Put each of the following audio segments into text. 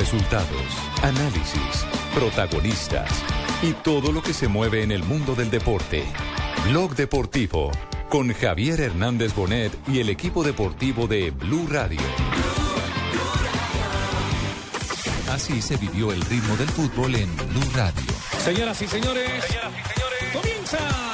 Resultados, análisis, protagonistas y todo lo que se mueve en el mundo del deporte. Blog Deportivo con Javier Hernández Bonet y el equipo deportivo de Blue Radio. Así se vivió el ritmo del fútbol en Blue Radio. Señoras y señores, comienzan a rodar las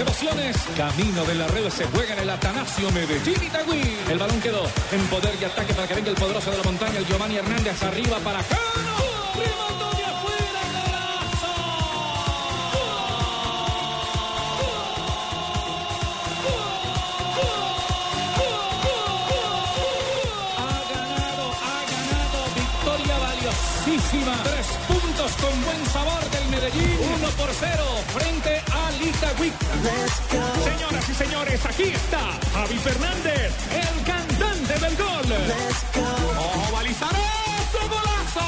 emociones. Camino de la red se juega en el Atanasio Medellín Itagüí. El balón quedó en poder y ataque para que venga el poderoso de la montaña, el Giovanni Hernández arriba para Cano. Remató de afuera, golazo. Ha ganado, ha ganado victoria valiosísima. Tres puntos con buen sabor del Medellín. Uno por cero frente Itagüí. Señoras y señores, aquí está Javi Fernández, el cantante del gol. ¡Ojo, balizarazo, golazo!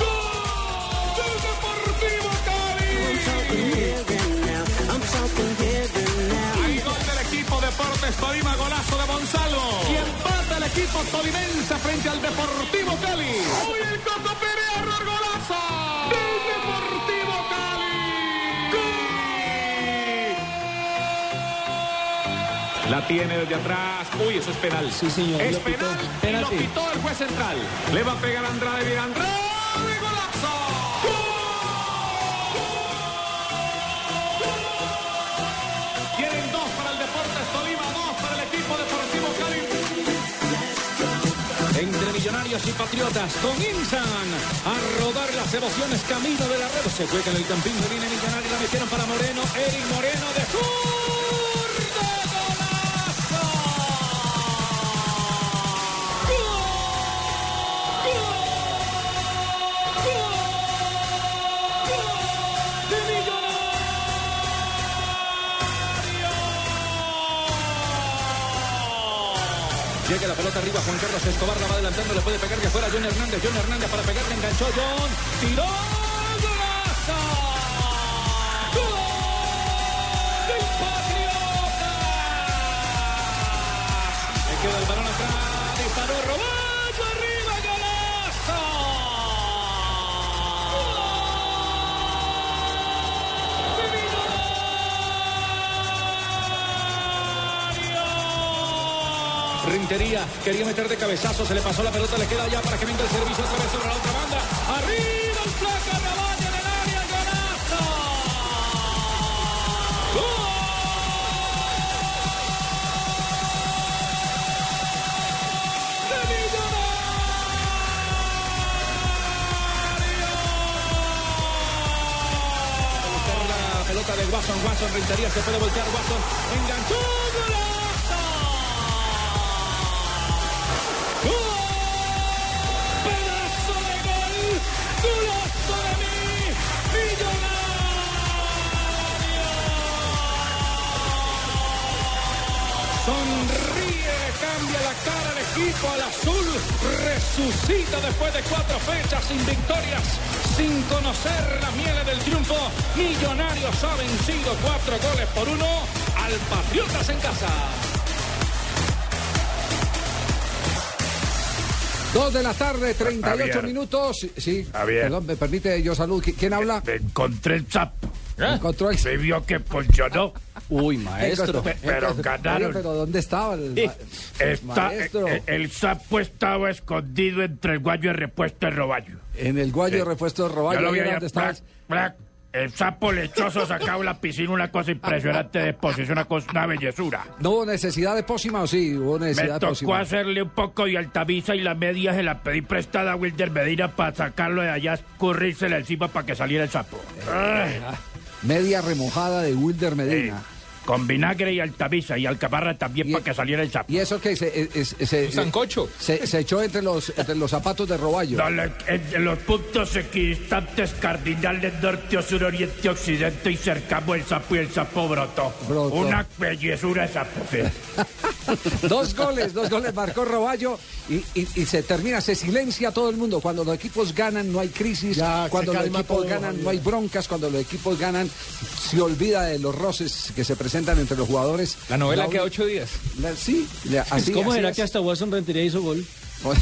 ¡Gol del Deportivo Cali! Gol del equipo Deportes Tolima, golazo de Gonzalo. Y empata el equipo tolimense frente al Deportivo Cali. ¡Uy, el Coco Pérez, golazo! La tiene desde atrás. Uy, eso es penal. Sí, señor, Es lo pitó. penal. Y Penalti. lo pitó el juez central. Le va a pegar a Andrade. Bien, Andrade. ¡Golazo! Tienen dos para el Deportes Tolima, dos para el equipo Deportivo Cali. Entre Millonarios y Patriotas comienzan a rodar las emociones camino de la red. Se juega en el campín, viene Millonarios, la metieron para Moreno, Eric Moreno de zurda, La pelota arriba, Juan Carlos Escobar la va adelantando, le puede pegar de afuera John Hernández, John Hernández para pegarle, enganchó John, tiró, Quería meter de cabezazo, se le pasó la pelota, le queda ya para que venga el servicio otra vez sobre la otra banda. Arriba el flaco Rabaña en el área, golazo. ¡Gol! ¡De! La pelota de Watson, Watson, Rentería, se puede voltear Watson, enganchó, golazo. Cambia la cara al equipo al azul, resucita después de cuatro fechas sin victorias, sin conocer la miel del triunfo. Millonarios ha vencido cuatro goles por uno al Patriotas en casa. Dos de la tarde, 38 Javier. minutos. Sí, Javier. perdón, me permite yo salud. ¿Qui- ¿Quién habla? Me encontré el sapo. Encontró el... Se vio que funcionó. Uy, maestro. Pe- pero Oye, ganaron. pero ¿dónde estaba el ma- Está- maestro? eh, el sapo estaba escondido entre el guayo de repuesto de roballo. En el guayo Sí. repuesto de Yo Roballo. lo vi allá, blac, blac. El sapo lechoso sacaba de la piscina una cosa impresionante de posición, una, cosa, una bellezura. ¿No hubo necesidad de pócima o sí? Hubo Me necesidad de tocó pócima. hacerle un poco de altavisa y la media se la pedí prestada a Wilder Medina para sacarlo de allá, escurrírsela encima para que saliera el sapo. Media remojada de Wilder Medina. Con vinagre y altaviza y alcaparra también Y- para que saliera el sapo. ¿Y eso qué? Se, es- es- se- sancocho. Se, se echó entre los, entre los zapatos de Roballo. Dale, entre los puntos equidistantes cardinales norte, sur, oriente, occidente y cercamos el sapo y el sapo brotó. Brotó. Una bellezura de sapo. Dos goles, dos goles marcó Roballo y, y- y se termina, se silencia todo el mundo. Cuando los equipos ganan no hay crisis, Ya, cuando se los equipos todo, ganan no hay broncas, cuando los equipos ganan se olvida de los roces que se presentan entre los jugadores. La novela La- queda ocho días. la- sí, la- así, ¿Cómo así era es. que hasta Watson Rentería hizo gol?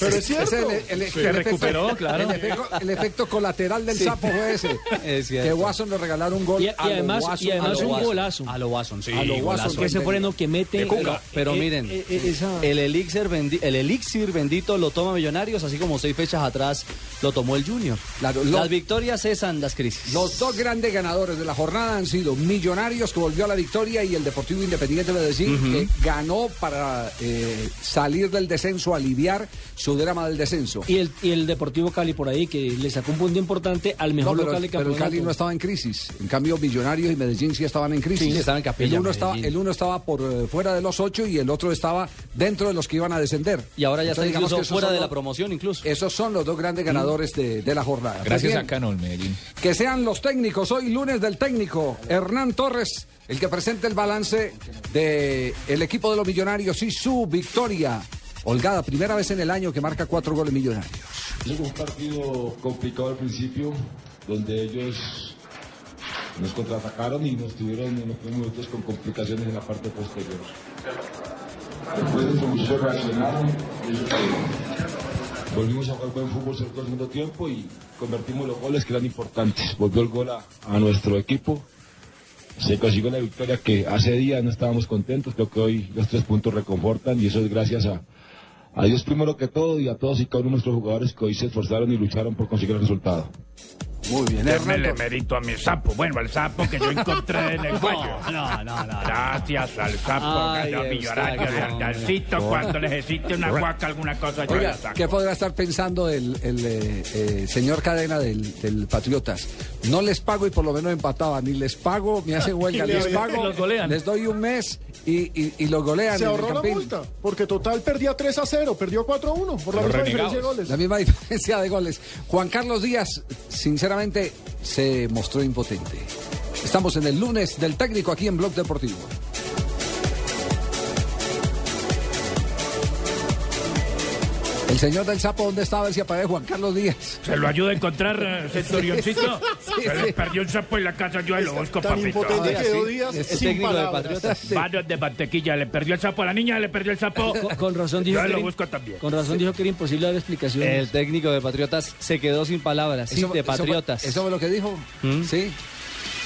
Pero es cierto. el, el- el- Se el efecto- recuperó, claro. El efecto, el efecto colateral del sapo fue ese. Es que Watson le regalaron un gol. Y, y a lo además, Watson, y a además lo un Watson. golazo. A lo Watson, sí. A lo Watson. que se freno que mete. Pero, pero eh, miren, eh, eh, esa- el, elixir bendi- el elixir bendito lo toma Millonarios, así como seis fechas atrás lo tomó el Junior. Claro, lo- Las victorias cesan las crisis. Los dos grandes ganadores de la jornada han sido Millonarios, que volvió a la victoria, y el Deportivo Independiente de Medellín, que ganó para eh, salir del descenso, aliviar su drama del descenso. y, el, y el Deportivo Cali por ahí, que le sacó un punto importante al mejor No, pero, local de pero el campeonato. Cali no estaba en crisis. En cambio, Millonarios y Medellín sí estaban en crisis. Sí, estaban en capilla, el, uno estaba, el uno estaba por eh, fuera de los ocho y el otro estaba dentro de los que iban a descender. Y ahora ya está Entonces, digamos incluso fuera de la promoción incluso. Esos son los dos grandes ganadores de, de la jornada. Gracias bien, a Cano, el Medellín. Que sean los técnicos, hoy lunes del técnico, Hernán Torres, el que presenta el balance del el equipo de los millonarios y su victoria. Holgada, primera vez en el año que marca cuatro goles millonarios. Fue un partido complicado al principio, donde ellos nos contraatacaron y nos tuvieron en los primeros minutos con complicaciones en la parte posterior. Después de muchachos reaccionaron, volvimos a jugar buen fútbol sobre todo el segundo tiempo y convertimos los goles que eran importantes. Volvió el gol a, a nuestro equipo, se consiguió la victoria que hace días no estábamos contentos, creo que hoy los tres puntos reconfortan y eso es gracias a, a Dios primero que todo y a todos y cada uno de nuestros jugadores que hoy se esforzaron y lucharon por conseguir el resultado. Muy bien, Démele mérito a mi sapo. Bueno, al sapo que yo encontré en el cuello. No, no, no. Gracias al sapo Ay, que yo millonario de. Ardalcito. Cuando necesite una guaca, alguna cosa, yo Oiga, la saco. ¿qué podrá estar pensando el, el, eh, eh, señor Cadena del, del Patriotas? No les pago y por lo menos empataba. Ni les pago, me hacen huelga, le les pago, los golean. les doy un mes y, y, y los golean Se en el ahorró la Campín. multa, porque total perdía 3 a 0, perdió 4 a 1 por la misma renegados. diferencia de goles. La misma diferencia de goles. Juan Carlos Díaz, sinceramente, se mostró impotente. Estamos en el lunes del técnico aquí en Blog Deportivo. El señor del sapo, ¿dónde estaba? A ver si aparece Juan Carlos Díaz. ¿Se lo ayuda a encontrar, eh, Centurioncito? Sí, Se sí. le perdió un sapo en la casa, yo ahí lo busco, Tan papito. impotente Ah, quedó sí. Díaz Es sin técnico de palabras. Patriotas. Manos de mantequilla, le perdió el sapo a la niña, le perdió el sapo. Con, con razón dijo Yo que lo era- busco también. Con razón dijo que era imposible dar explicaciones. El técnico de Patriotas se quedó sin palabras, sí, Eso- de eso fue- Patriotas. ¿Eso fue lo que dijo? ¿Mm?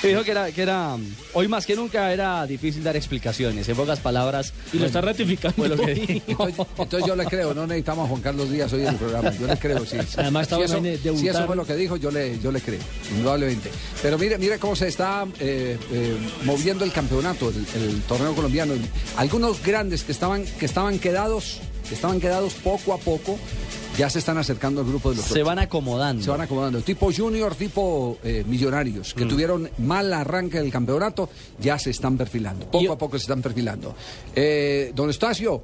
Dijo que era, que era, hoy más que nunca era difícil dar explicaciones. En pocas palabras, y lo está ratificando. lo que. Entonces, entonces yo le creo, no necesitamos a Juan Carlos Díaz hoy en el programa, yo le creo, sí. Además, estaba si, eso, debutar. si eso fue lo que dijo, yo le, yo le creo, indudablemente. Pero mire, mire cómo se está eh, eh, moviendo el campeonato, el, el torneo colombiano. Algunos grandes que estaban, que estaban quedados, que estaban quedados poco a poco, ya se están acercando al grupo de los Se ocho. van acomodando. Se van acomodando. Tipo Junior, tipo eh, Millonarios, Mm. que tuvieron mal arranque del campeonato, ya se están perfilando. Poco a poco se están perfilando. Eh, don Estacio,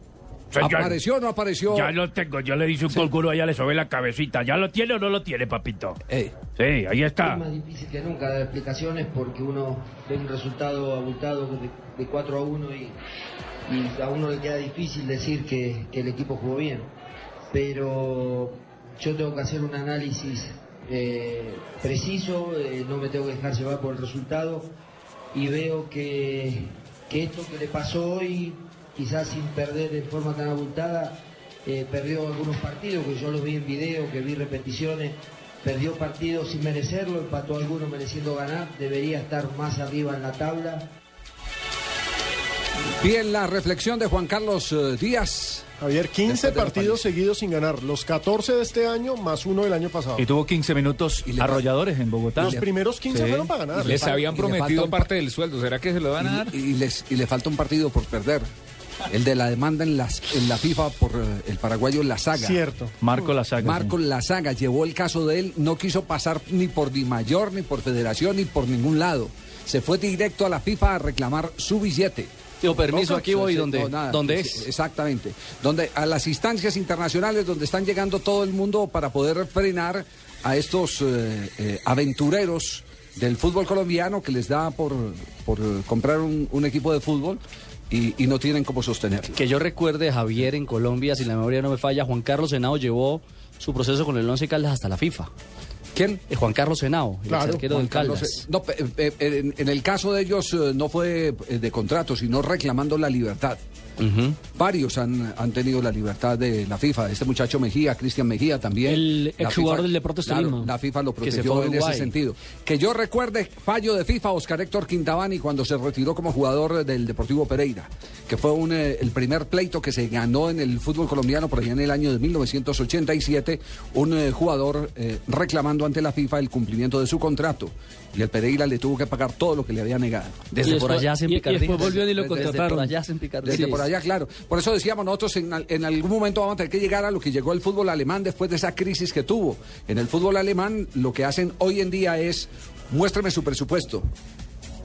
Señor. ¿apareció o no apareció? Ya lo tengo, yo le hice un concurso allá, le sobé la cabecita. ¿Ya lo tiene o no lo tiene, papito? Eh, Sí, ahí está. Es más difícil que nunca dar explicaciones porque uno ve un resultado abultado de, de 4 a 1 y, y a uno le queda difícil decir que, que el equipo jugó bien. Pero yo tengo que hacer un análisis eh, preciso, eh, no me tengo que dejar llevar por el resultado y veo que, que esto que le pasó hoy, quizás sin perder de forma tan abultada, eh, perdió algunos partidos que yo los vi en video, que vi repeticiones, perdió partidos sin merecerlo, empató algunos mereciendo ganar, debería estar más arriba en la tabla. Bien, la reflexión de Juan Carlos eh, Díaz. Javier, 15 Después de los partidos seguidos sin ganar, los 14 de este año más uno del año pasado. Y tuvo 15 minutos Y arrolladores en Bogotá. Los primeros 15 Sí. fueron para ganar. Les habían le prometido parte del sueldo. ¿Será que se lo van a dar? Y, y les, y le falta un partido por perder. El de la demanda en, las, en la FIFA por eh, el paraguayo Lazaga. Cierto. Marco Lazaga. Marco Lazaga llevó el caso de él, no quiso pasar ni por Di Mayor, ni por Federación, ni por ningún lado. Se fue directo a la FIFA a reclamar su billete. Digo, permiso, aquí voy donde, no, nada, donde sí, es. Exactamente. Donde a las instancias internacionales donde están llegando todo el mundo para poder frenar a estos eh, eh, aventureros del fútbol colombiano que les da por, por comprar un, un equipo de fútbol y, y no tienen cómo sostenerlo. Que yo recuerde, Javier, en Colombia, si la memoria no me falla, Juan Carlos Henao llevó su proceso con el Once Caldas hasta la FIFA. ¿Quién? Eh, Juan Carlos Henao, el Claro, arquero del Carlos, Caldas. no, en, en el caso de ellos eh, no fue eh, de contrato, sino reclamando la libertad. Varios han, han tenido la libertad de la FIFA. Este muchacho Mejía, Cristian Mejía también. El exjugador del Deportes claro. La FIFA lo protegió en ese sentido. Que yo recuerde, fallo de FIFA, Oscar Héctor Quintabani cuando se retiró como jugador del Deportivo Pereira, que fue un, eh, el primer pleito que se ganó en el fútbol colombiano por allá en el año de 1987, un eh, jugador eh, reclamando ante la FIFA el cumplimiento de su contrato. Y el Pereira le tuvo que pagar todo lo que le había negado. Desde Y por allá hacen y- y picardías. después volvió y lo Desde- por allá hacen picardías. Desde por allá, claro. Por eso decíamos nosotros, en, en algún momento vamos a tener que llegar a lo que llegó el fútbol alemán después de esa crisis que tuvo. En el fútbol alemán lo que hacen hoy en día es, muéstrame su presupuesto.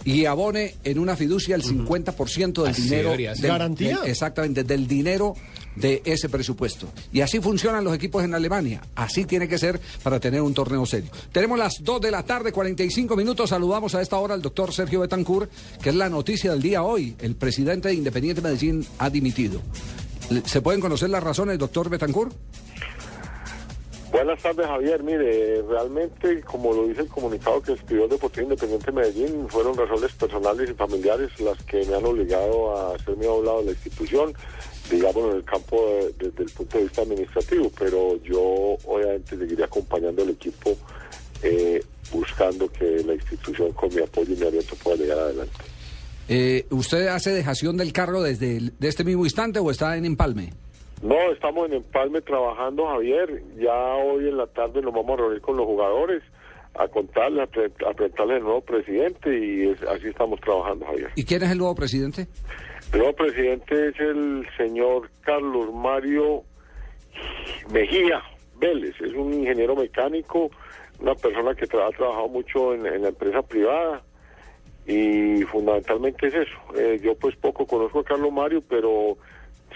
Y abone en una fiducia el 50% del Así dinero. del- ¿Garantía? del- exactamente, del dinero de ese presupuesto. Y así funcionan los equipos en Alemania. Así tiene que ser para tener un torneo serio. Tenemos las 2 de la tarde, 45 minutos. Saludamos a esta hora al doctor Sergio Betancourt, que es la noticia del día hoy. El presidente de Independiente Medellín ha dimitido. ¿Se pueden conocer las razones, doctor Betancourt? Buenas tardes, Javier. Mire, realmente, como lo dice el comunicado que escribió el Deportivo Independiente Medellín, fueron razones personales y familiares las que me han obligado a hacerme a un lado de la institución, digamos, en el campo de- desde el punto de vista administrativo. Pero yo, obviamente, seguiré acompañando al equipo eh, buscando que la institución, con mi apoyo y mi aliento, pueda llegar adelante. Eh, ¿Usted hace dejación del cargo desde de este mismo instante o está en empalme? No, estamos en Empalme trabajando, Javier. Ya hoy en la tarde nos vamos a reunir con los jugadores a contarles, a, pre- a presentarles el nuevo presidente y es- así estamos trabajando, Javier. ¿Y quién es el nuevo presidente? El nuevo presidente es el señor Carlos Mario Mejía Vélez. Es un ingeniero mecánico, una persona que tra- ha trabajado mucho en, en la empresa privada y fundamentalmente es eso. Eh, yo pues poco conozco a Carlos Mario, pero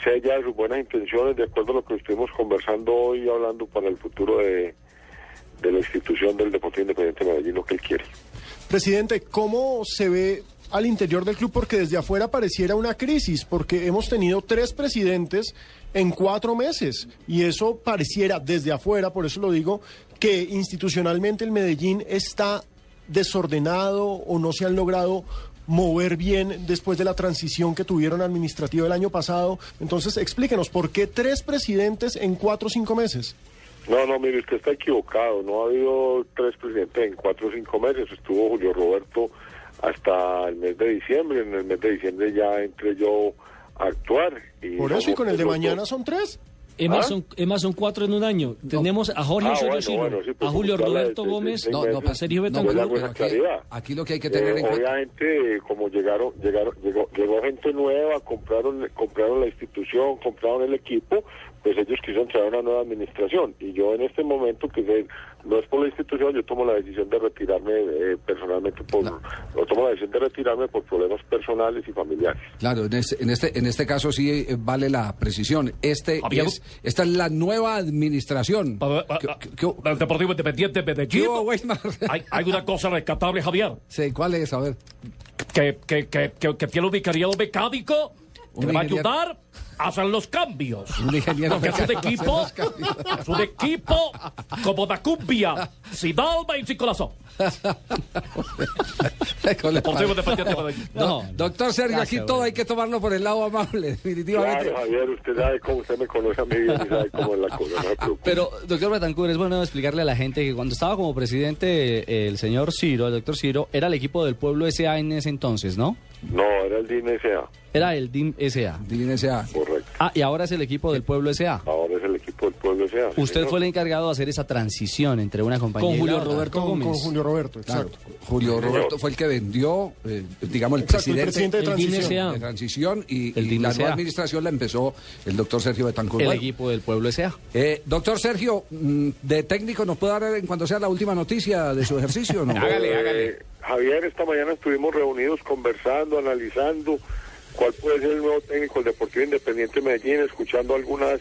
sé ya de sus buenas intenciones, de acuerdo a lo que estuvimos conversando hoy, hablando para el futuro de, de la institución del Deportivo Independiente de Medellín, lo que él quiere. Presidente, ¿cómo se ve al interior del club? Porque desde afuera pareciera una crisis, porque hemos tenido tres presidentes en cuatro meses y eso pareciera desde afuera, por eso lo digo, que institucionalmente el Medellín está desordenado o no se han logrado mover bien después de la transición que tuvieron administrativa el año pasado. Entonces, explíquenos, ¿por qué tres presidentes en cuatro o cinco meses? No, no, mire, usted está equivocado. No ha habido tres presidentes en cuatro o cinco meses. Estuvo Julio Roberto hasta el mes de diciembre. En el mes de diciembre ya entré yo a actuar. Y Por eso, y con el de mañana son tres. Es más, ¿Ah? son, cuatro en un año. Tenemos a Jorge Ah, bueno, bueno, sí, pues, a Julio habla de- Roberto de- de Gómez, No, no, a Sergio le Betancourt. hago esa aquí, aquí lo que hay que tener Eh, en cuenta. obviamente, como llegaron, llegaron, llegó, llegó gente nueva, compraron, compraron la institución, compraron el equipo, pues ellos quisieron traer una nueva administración. Y yo en este momento, que no es por la institución, yo tomo la decisión de retirarme eh, personalmente por, yo tomo la decisión de retirarme por problemas personales y familiares. Claro, en este, en este, en este caso sí eh, vale la precisión. Este Javier. es, esta es la nueva administración. Pa- pa- ¿Qué- pa- qué- qué- El Deportivo Independiente de Medellín. Hay, hay una cosa rescatable, Javier, Sí, ¿cuál es? A ver. que, que, que, que, que tiene un ingeniero mecánico que le va a ayudar a hacer los cambios. Un ingeniero Porque mecánico equipo, un equipo como la cumbia, sin alma y sin corazón. No, doctor Sergio, aquí todo hay que tomarlo por el lado amable, definitivamente. Claro, Javier, usted sabe cómo usted me conoce a mí y sabe cómo es la cosa, no. Pero, doctor Betancourt, es bueno explicarle a la gente que cuando estaba como presidente el señor Ciro, el doctor Ciro, era el equipo del pueblo SA en ese entonces, ¿no? No, era el DNSA, Era el DIM SA. Díganse a- correcto. Ah, y ahora es el equipo del pueblo SA. Ahora es el equipo del pueblo SA. Usted señor. fue el encargado de hacer esa transición entre una compañía Con y Julio la otra. Roberto Con, Gómez. con Julio Roberto, Claro, exacto. Julio Roberto fue el que vendió, eh, digamos, el Exacto, el presidente, presidente de el transición. DIN de transición y, El y DIN la SA. nueva administración la empezó el doctor Sergio Betancourt. El Bueno, equipo del pueblo SA. eh, doctor Sergio, mm, de técnico, ¿nos puede dar en cuanto sea la última noticia de su ejercicio? o No? Eh, Javier, esta mañana estuvimos reunidos conversando, analizando cuál puede ser el nuevo técnico del Deportivo Independiente de Medellín, escuchando algunas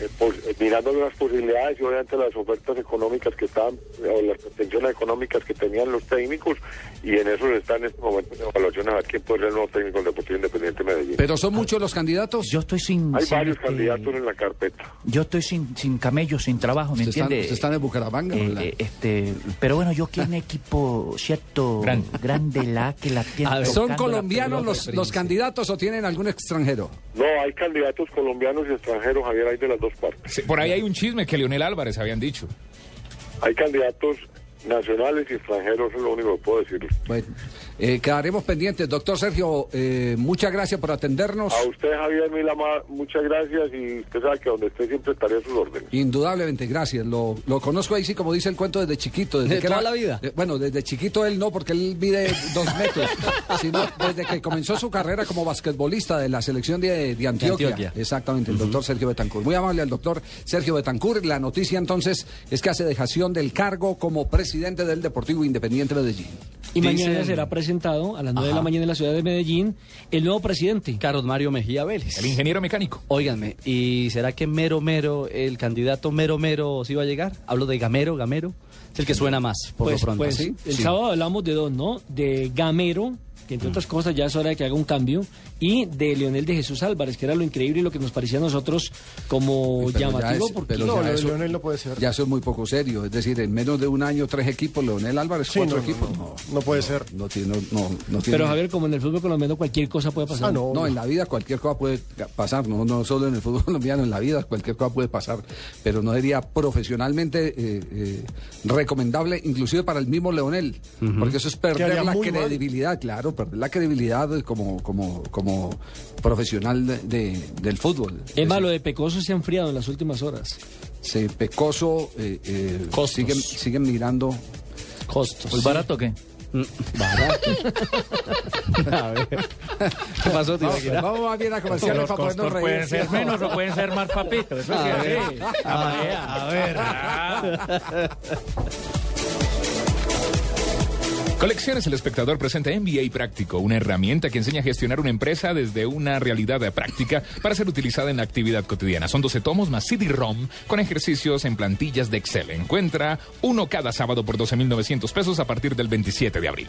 eh, pues, eh, mirando las posibilidades y obviamente las ofertas económicas que estaban, o las pretensiones económicas que tenían los técnicos, y en eso está en este momento en evaluación a ver quién puede ser el nuevo técnico del Deportivo Independiente de Medellín. Pero son muchos los candidatos. Yo estoy sin. Hay sin, varios este, candidatos en la carpeta. Yo estoy sin, sin camello, sin trabajo, ¿me Usted está- entiende? usted está en Bucaramanga, Eh, eh, este, pero bueno, yo quiero un equipo, ¿cierto? Grande. Grande, la que la tiene. A ver, ¿Son colombianos los, los candidatos o tienen algún extranjero? No, hay candidatos colombianos y extranjeros, Javier, hay de las dos partes. Sí, por ahí hay un chisme que Leonel Álvarez habían dicho. Hay candidatos nacionales y extranjeros, es lo único que puedo decirles. Bueno, eh, quedaremos pendientes. Doctor Sergio, eh, muchas gracias por atendernos. A usted, Javier Milama, muchas gracias y usted sabe que donde esté siempre estaré a sus órdenes. Indudablemente, gracias. Lo, lo conozco ahí, sí, como dice el cuento, desde chiquito. Desde ¿De que toda la vida? bueno, desde chiquito él no, porque él mide dos metros, sino desde que comenzó su carrera como basquetbolista de la selección de, de Antioquia. Antioquia. Exactamente, el doctor Sergio Betancourt. Muy amable al doctor Sergio Betancourt. La noticia entonces es que hace dejación del cargo como presidente del Deportivo Independiente Medellín. Y mañana será presentado a las 9 de la Ajá. mañana en la ciudad de Medellín el nuevo presidente. Carlos Mario Mejía Vélez. El ingeniero mecánico. Óiganme, ¿y será que mero mero, el candidato mero mero sí va a llegar? Hablo de Gamero, Gamero. Es el que suena más, por pues, lo pronto. pues, ¿sí? el Sí. sábado hablamos de dos, ¿no? De Gamero, que entre otras cosas ya es hora de que haga un cambio, y de Leonel de Jesús Álvarez, que era lo increíble y lo que nos parecía a nosotros como Pero llamativo, es- porque pero No, eso- Leonel no puede ser. Ya eso es muy poco serio. Es decir, en menos de un año, tres equipos, Leonel Álvarez, Sí, cuatro no, no, equipos. no, no puede ser. No tiene, no, no, no tiene- pero Javier, como en el fútbol colombiano cualquier cosa puede pasar. Ah, no. No, en la vida cualquier cosa puede pasar, no, no solo en el fútbol colombiano, en la vida cualquier cosa puede pasar, pero no sería profesionalmente eh, eh, recomendable, inclusive para el mismo Leonel, porque eso es perder la mal. credibilidad, claro, perder la credibilidad como, como, como profesional de- de- del fútbol. Es malo, de Pecoso se ha enfriado en las últimas horas. Se pecoso, eh, eh, Costos. siguen, siguen mirando. Costos. ¿Pues barato o qué? Barato. a ver. ¿Qué pasó, Vamos, Tibaquirá? vamos más bien a comerciales para reír. pueden ser menos o pueden ser más papitos. Eso A sí, ver. sí. A ver, a ver. Colecciones El Espectador presenta MBA Práctico, una herramienta que enseña a gestionar una empresa desde una realidad práctica para ser utilizada en la actividad cotidiana. Son 12 tomos más CD-ROM con ejercicios en plantillas de Excel. Encuentra uno cada sábado por 12.900 pesos a partir del 27 de abril.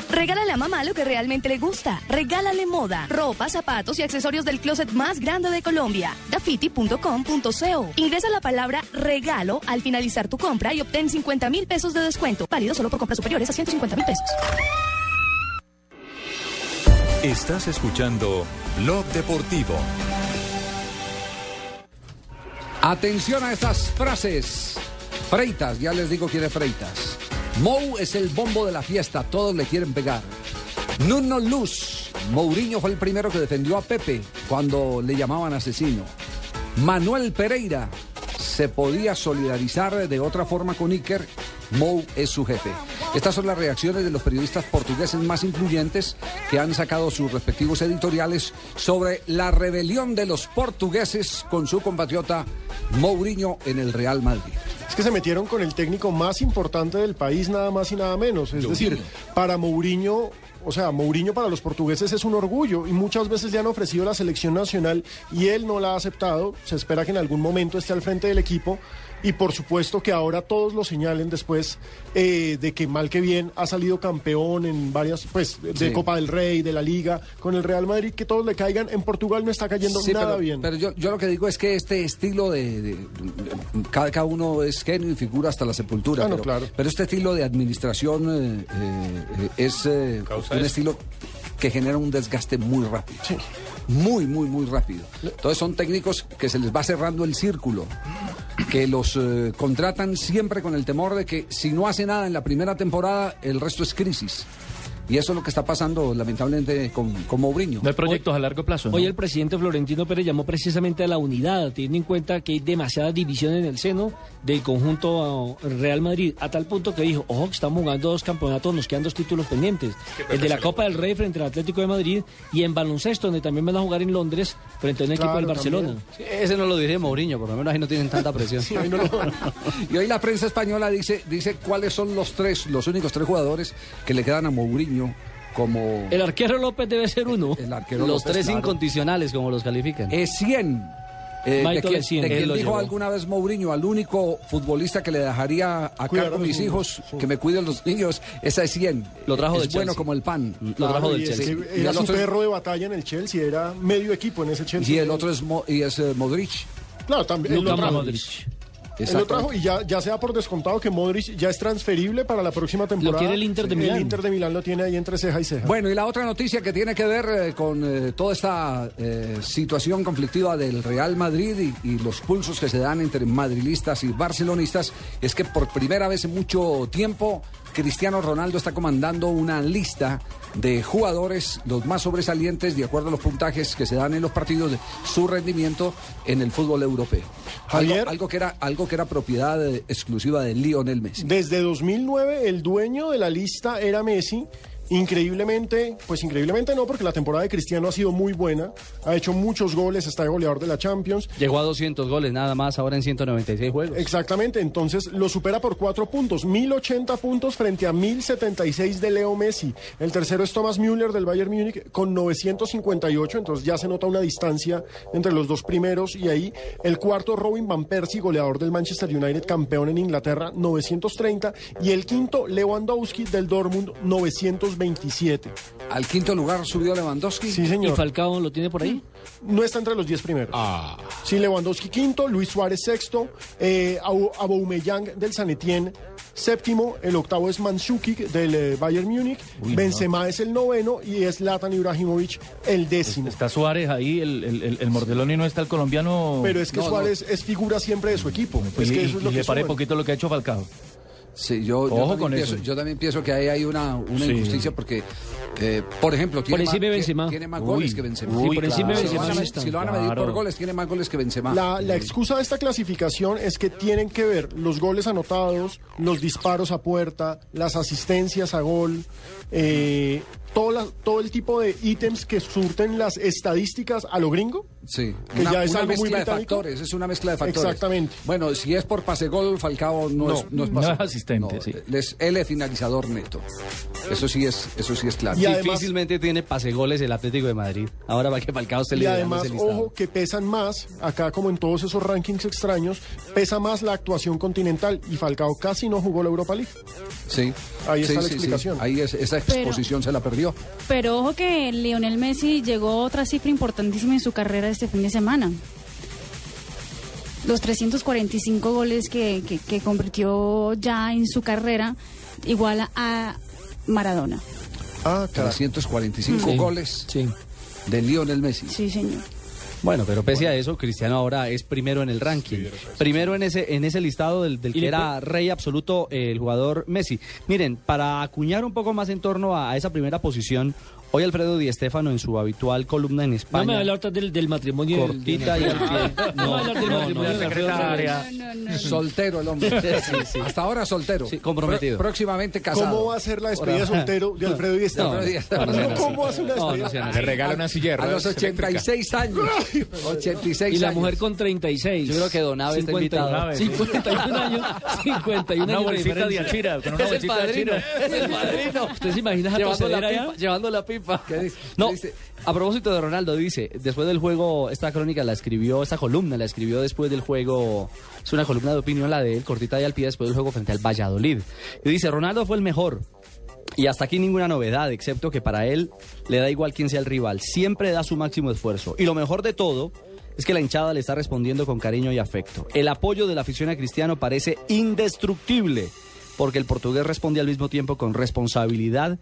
Regálale a mamá lo que realmente le gusta. Regálale moda, ropa, zapatos y accesorios del closet más grande de Colombia. Dafiti.com.co. Ingresa la palabra regalo al finalizar tu compra y obtén 50 mil pesos de descuento. Válido solo por compras superiores a 150 mil pesos. Estás escuchando Blog Deportivo. Atención a estas frases. Freitas, ya les digo quién es Freitas. Mou es el bombo de la fiesta, todos le quieren pegar. Nuno Luz, Mourinho fue el primero que defendió a Pepe cuando le llamaban asesino. Manuel Pereira se podía solidarizar de otra forma con Iker. Mou es su jefe. Estas son las reacciones de los periodistas portugueses más influyentes que han sacado sus respectivos editoriales sobre la rebelión de los portugueses con su compatriota Mourinho en el Real Madrid. Es que se metieron con el técnico más importante del país, nada más y nada menos. Es decir, para Mourinho, o sea, Mourinho para los portugueses es un orgullo y muchas veces le han ofrecido la selección nacional y él no la ha aceptado. Se espera que en algún momento esté al frente del equipo y por supuesto que ahora todos lo señalen después eh, de que mal que bien ha salido campeón en varias, pues, de Sí. Copa del Rey, de la Liga, con el Real Madrid, que todos le caigan. En Portugal no está cayendo Sí, nada pero, bien. Pero yo, yo lo que digo es que este estilo de. de- cada, cada uno es genio y figura hasta la sepultura. Ah, no, pero, claro. pero este estilo de administración eh, eh, es eh, un estilo que genera un desgaste muy rápido. Muy, muy, muy rápido. Entonces son técnicos que se les va cerrando el círculo, que los eh, contratan siempre con el temor de que si no hace nada en la primera temporada, el resto es crisis. Y eso es lo que está pasando lamentablemente con, con Mourinho. No hay proyectos a largo plazo. ¿no? Hoy el presidente Florentino Pérez llamó precisamente a la unidad, teniendo en cuenta que hay demasiada división en el seno del conjunto uh, Real Madrid, a tal punto que dijo, ojo, que estamos jugando dos campeonatos, nos quedan dos títulos pendientes. El de la Copa del Rey frente al Atlético de Madrid y en baloncesto, donde también van a jugar en Londres frente a un equipo del Barcelona. Sí, ese no lo dirige Mourinho, por lo menos ahí no tienen tanta presión. Sí, ahí no lo- Y hoy la prensa española dice, dice cuáles son los tres, los únicos tres jugadores que le quedan a Mourinho como El arquero López debe ser uno. el arquero Los López, tres claro. incondicionales, como los califican. Es 100. Eh, de Michael quien, Essien, de quien dijo llevó. alguna vez Mourinho, al único futbolista que le dejaría a Cuidar cargo a mis hijos, sí. que me cuiden los niños, esa es 100. Lo trajo es del bueno Chelsea. como el pan. Lo trajo del ese Chelsea. Era el su otro perro de batalla en el Chelsea, era medio equipo en ese Chelsea. Y el otro es, Mo- y es eh, Modric. Claro, también. Luka. Modric. Él lo trajo y ya, ya se da por descontado que Modric ya es transferible para la próxima temporada. quiere el Inter de Milán. El Inter de Milán lo tiene ahí entre ceja y ceja. Bueno, y la otra noticia que tiene que ver eh, con eh, toda esta eh, situación conflictiva del Real Madrid y, y los pulsos que se dan entre madrilistas y barcelonistas es que por primera vez en mucho tiempo Cristiano Ronaldo está comandando una lista de jugadores, los más sobresalientes, de acuerdo a los puntajes que se dan en los partidos, de su rendimiento en el fútbol europeo. Javier. algo que era, algo que era propiedad eh, exclusiva de Lionel Messi. Desde 2009 el dueño de la lista era Messi. Increíblemente, pues increíblemente no, porque la temporada de Cristiano ha sido muy buena. Ha hecho muchos goles, está de goleador de la Champions. Llegó a 200 goles, nada más, ahora en 196 juegos. Exactamente, entonces lo supera por cuatro puntos, 1080 puntos frente a 1076 de Leo Messi. El tercero es Thomas Müller del Bayern Múnich con 958, entonces ya se nota una distancia entre los dos primeros y ahí el cuarto Robin van Persie, goleador del Manchester United, campeón en Inglaterra, 930 y el quinto Lewandowski del Dortmund, 927. Al quinto lugar subió Lewandowski. Sí, ¿Y señor. Falcao lo tiene por ahí? No está entre los 10 primeros. Sí, Lewandowski quinto, Luis Suárez sexto, eh, Aubameyang del San Etienne séptimo, el octavo es Mandzukic del eh, Bayern Múnich, Benzema es el noveno y es Latan Ibrahimovic el décimo. Está Suárez ahí, el, el, el, el mordelón y no está el colombiano. Pero es que No, no. Suárez es figura siempre de su equipo. y, Es que eso es y- lo y que le paré poquito lo que ha hecho Falcao. Sí, yo, yo Ojo también con pienso, eso. yo también pienso que ahí hay una, una Sí. injusticia porque, eh, por ejemplo, tiene, encima más, Benzema. tiene más Uy, goles que Benzema. uy, Sí, por encima de si, lo Benzema a, si lo van a medir Claro. por goles, tiene más goles que Benzema. La, la excusa de esta clasificación es que tienen que ver los goles anotados, los disparos a puerta, las asistencias a gol, eh, todo, la- todo el tipo de ítems que surten las estadísticas a lo gringo. Sí, que una, ya es una algo muy mezcla de factores, es una mezcla de factores. Exactamente. Bueno, si es por pase gol, Falcao no, No, es, no es no es asistente, sí. Él es, él es finalizador neto. Eso sí es, eso sí es claro. Y además- Difícilmente tiene pase goles el Atlético de Madrid. Ahora va que Falcao se Y le además, ojo, que pesan más, acá como en todos esos rankings extraños, pesa más la actuación continental y Falcao casi no jugó la Europa League. Sí. Ahí está Sí, la sí, sí. explicación. Ahí es- esa exposición se la perdió. Pero ojo que Lionel Messi llegó a otra cifra importantísima en su carrera este fin de semana. Los 345 goles que, que, que convirtió ya en su carrera, igual a Maradona. Ah, 345 Sí. goles Sí. de Lionel Messi. Sí, señor. Bueno, pero pese a eso, Cristiano ahora es primero en el ranking. Primero en ese, en ese listado del, que era rey absoluto eh, el jugador Messi. Miren, para acuñar un poco más en torno a, a esa primera posición, hoy Alfredo Di Stéfano en su habitual columna en No me España. hablar ahorita del, del matrimonio. del- Cortita del- y al pie. No, me hablar del No, no, matrimonio no, de Alfredo secretaria. Soltero el hombre. Sí, sí. Hasta ahora soltero. Sí, comprometido. Pro- próximamente casado. ¿Cómo va a ser la despedida soltero de Alfredo Di Stéfano? Alfredo Di Stéfano. no, no, no, ¿Cómo no. hace una No, no, despedida? Le regala una silla A los ruedas eléctrica. 86 años. 86 Y la mujer con 36. Yo creo que Don Abe está 50 invitado. Abe, sí. 51 años. 51 Una años de bolsita de una Es el bolsita de padrino, achira. es el padrino. ¿Usted se imagina a llevando la, pipa, ¿Qué dice? No, ¿Qué dice? a propósito de Ronaldo, dice, después del juego, esta crónica la escribió, esta columna la escribió después del juego, es una columna de opinión la de él, cortita y al pie, después del juego frente al Valladolid. Y dice, Ronaldo fue el mejor. Y hasta aquí ninguna novedad, excepto que para él le da igual quién sea el rival, siempre da su máximo esfuerzo. Y lo mejor de todo es que la hinchada le está respondiendo con cariño y afecto. El apoyo de la afición a Cristiano parece indestructible, porque el portugués responde al mismo tiempo con responsabilidad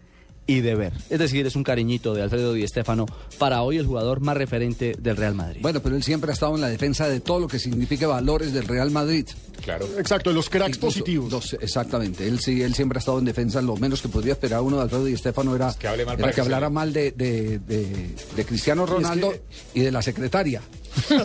y deber. Es decir, es un cariñito de Alfredo Di Stéfano para hoy el jugador más referente del Real Madrid. Bueno, pero él siempre ha estado en la defensa de todo lo que signifique valores del Real Madrid. Claro. Exacto, los cracks Incluso positivos. exactamente. Él sí, él siempre ha estado en defensa. Lo menos que podría esperar uno de Alfredo y Estefano era que hable mal era para que hablara mal de, de, de- de Cristiano Ronaldo y de la secretaria.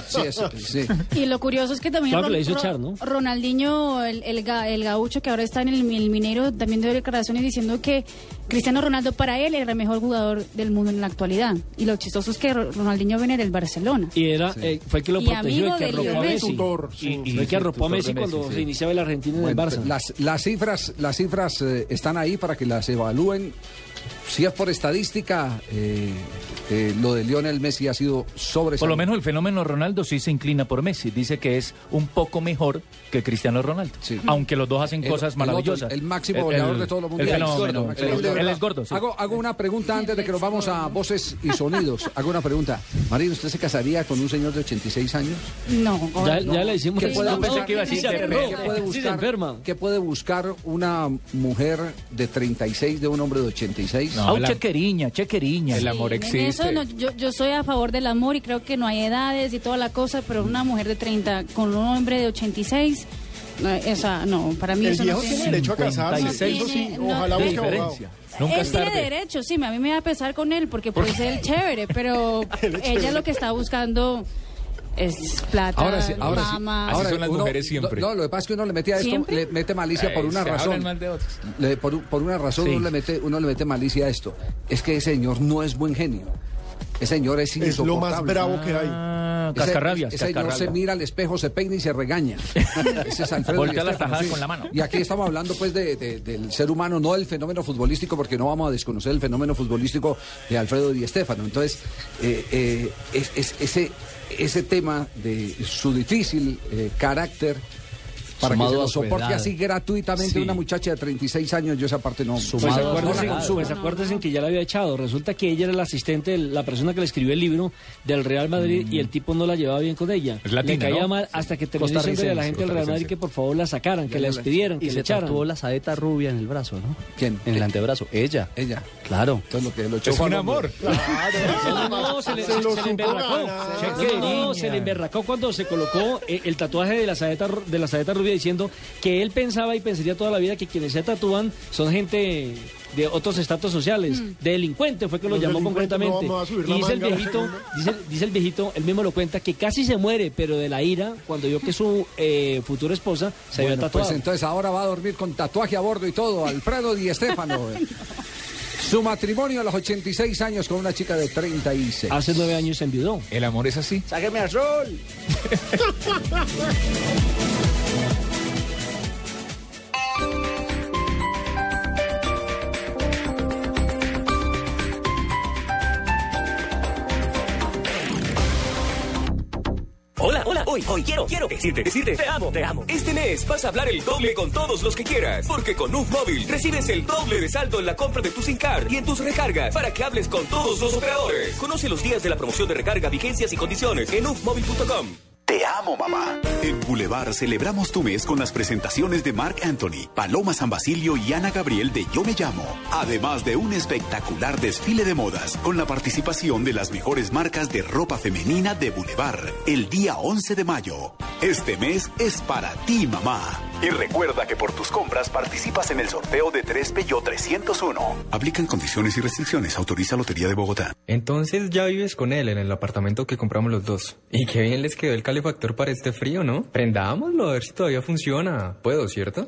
Sí, es- sí. Y lo curioso es que también Claro que Ron- le hizo Ron- echar, ¿no? Ronaldinho, el, el, ga- el gaucho que ahora está en el, el minero, también dio declaraciones diciendo que Cristiano Ronaldo para él era el mejor jugador del mundo en la actualidad. Y lo chistoso es que Ro- Ronaldinho viene del Barcelona. Y era, eh, fue el que lo Y protegió, el que de arropó a Messi. Tutor, Y- sí. y Sí, fue el que arropó a Messi, cuando sí. se iniciaba el argentino en el Barça. las, las cifras, las cifras eh, están ahí para que las evalúen. Si es por estadística, eh, eh, lo de Lionel Messi ha sido sobre. Por lo menos el fenómeno Ronaldo sí se inclina por Messi. Dice que es un poco mejor que Cristiano Ronaldo. Aunque los dos hacen El- cosas el otro, maravillosas. el máximo goleador de todos los El mundiales. fenómeno. El Él es- gordo. Él es gordo. sí. Hago, hago una pregunta antes de que nos vamos a voces y sonidos. Hago una pregunta. Marina, ¿usted se casaría con un señor de 86 años? No, Ya, no. ya le decimos ¿Qué que puede, buscar, pensé que iba a decir ¿qué se puede- aferró. qué puede Sí, se buscar, enferma. qué puede buscar una mujer de 36 de un hombre de 86? No, chequeriña, chequeriña. El amor En eso no, yo, yo soy a favor del amor y creo que no hay edades y toda la cosa, pero una mujer de 30 con un hombre de 86, no, esa, no, para mí El eso viejo no tiene derecho a casarse. 56, Eso sí, ojalá busque abogado. diferencia. Nunca él tiene derecho, sí, a mí me va a pesar con él porque pues él chévere, pero ella lo que está buscando es plata, Ahora sí, ahora sí. fama. Así son las uno- mujeres siempre. No, lo que pasa es que uno le mete a esto, ¿Siempre? le mete malicia por una se razón. mal de otros. Le- por, por una razón Sí. uno, le mete, uno le mete malicia a esto. Es que ese señor no es buen genio. Ese señor es Es lo insoportable. más bravo que hay. Ah, Ese- cascarrabias, Ese señor se mira al espejo, se peina y se regaña. Ese es Alfredo Voltea las tajadas sí. con la mano. Y aquí estamos hablando pues de- de- del ser humano, no del fenómeno futbolístico, porque no vamos a desconocer el fenómeno futbolístico de Alfredo Di Stéfano. Entonces, eh, eh, es, es- ese, ese tema de su difícil eh, carácter para que Sumado se lo a soporte así gratuitamente Sí. una muchacha de 36 años, yo esa parte no. Pues Sumado su acuérdense, pues acuérdense que ya la había echado. Resulta que ella era la asistente, la persona que le escribió el libro del Real Madrid y el tipo no la llevaba bien con ella. Es latina, le caía ¿no? mal hasta que terminó diciéndole a la gente del Real Madrid que por favor la sacaran, que la despidieran, que Y la se echaran. tatuó la saeta rubia en el brazo, ¿no? ¿Quién? En el antebrazo. Ella. Ella. Claro. Entonces lo que lo echó Es un amor. No, se le, Se se- le emberracó. No, se le emberracó cuando se colocó eh, el tatuaje de la saeta de la saeta rubia diciendo que él pensaba y pensaría toda la vida que quienes se tatúan son gente de otros estatus sociales. Delincuente fue que lo Los llamó concretamente. no y dice el viejito, dice, dice el viejito, él mismo lo cuenta, que casi se muere, pero de la ira, cuando vio que su eh, futura esposa se había Bueno, tatuado. pues entonces ahora va a dormir con tatuaje a bordo y todo. Alfredo Di Stéfano. Su matrimonio a los 86 años con una chica de 36. Hace nueve años se enviudó. El amor es así. Sáqueme al sol. hoy, hoy quiero, quiero decirte, decirte, te amo, te amo. Este mes vas a hablar el doble con todos los que quieras, porque con UF Móvil recibes el doble de saldo en la compra de tu SIM card y en tus recargas para que hables con todos los operadores. Conoce los días de la promoción de recarga, vigencias y condiciones en ufmóvil.com. Mamá. En Boulevard celebramos tu mes con las presentaciones de Mark Anthony, Paloma San Basilio y Ana Gabriel de Yo Me Llamo. Además de un espectacular desfile de modas con la participación de las mejores marcas de ropa femenina de Boulevard el día 11 de mayo. Este mes es para ti, mamá. Y recuerda que por tus compras participas en el sorteo de 3 Peugeot 301. Aplican condiciones y restricciones. Autoriza Lotería de Bogotá. Entonces ya vives con él en el apartamento que compramos los dos. Y qué bien les quedó el calefactor para este frío, ¿no? Prendámoslo a ver si todavía funciona. Puedo, ¿cierto?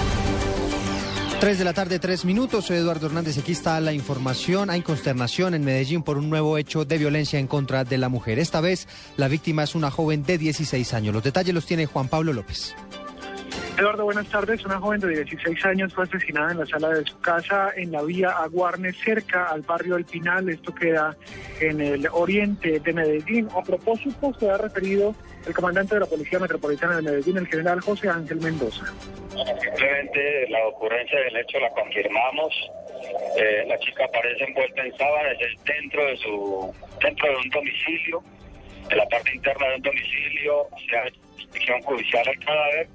Tres de la tarde, tres minutos. Soy Eduardo Hernández. Aquí está la información. Hay consternación en Medellín por un nuevo hecho de violencia en contra de la mujer. Esta vez la víctima es una joven de 16 años. Los detalles los tiene Juan Pablo López. Eduardo, buenas tardes. Una joven de 16 años fue asesinada en la sala de su casa en la vía Aguarne, cerca al barrio El Pinal. Esto queda en el oriente de Medellín. A propósito, se ha referido el comandante de la Policía Metropolitana de Medellín, el general José Ángel Mendoza. Simplemente la ocurrencia del hecho la confirmamos. Eh, la chica aparece envuelta en sábanas dentro de su dentro de un domicilio, en la parte interna de un domicilio, se ha hecho judicial al cadáver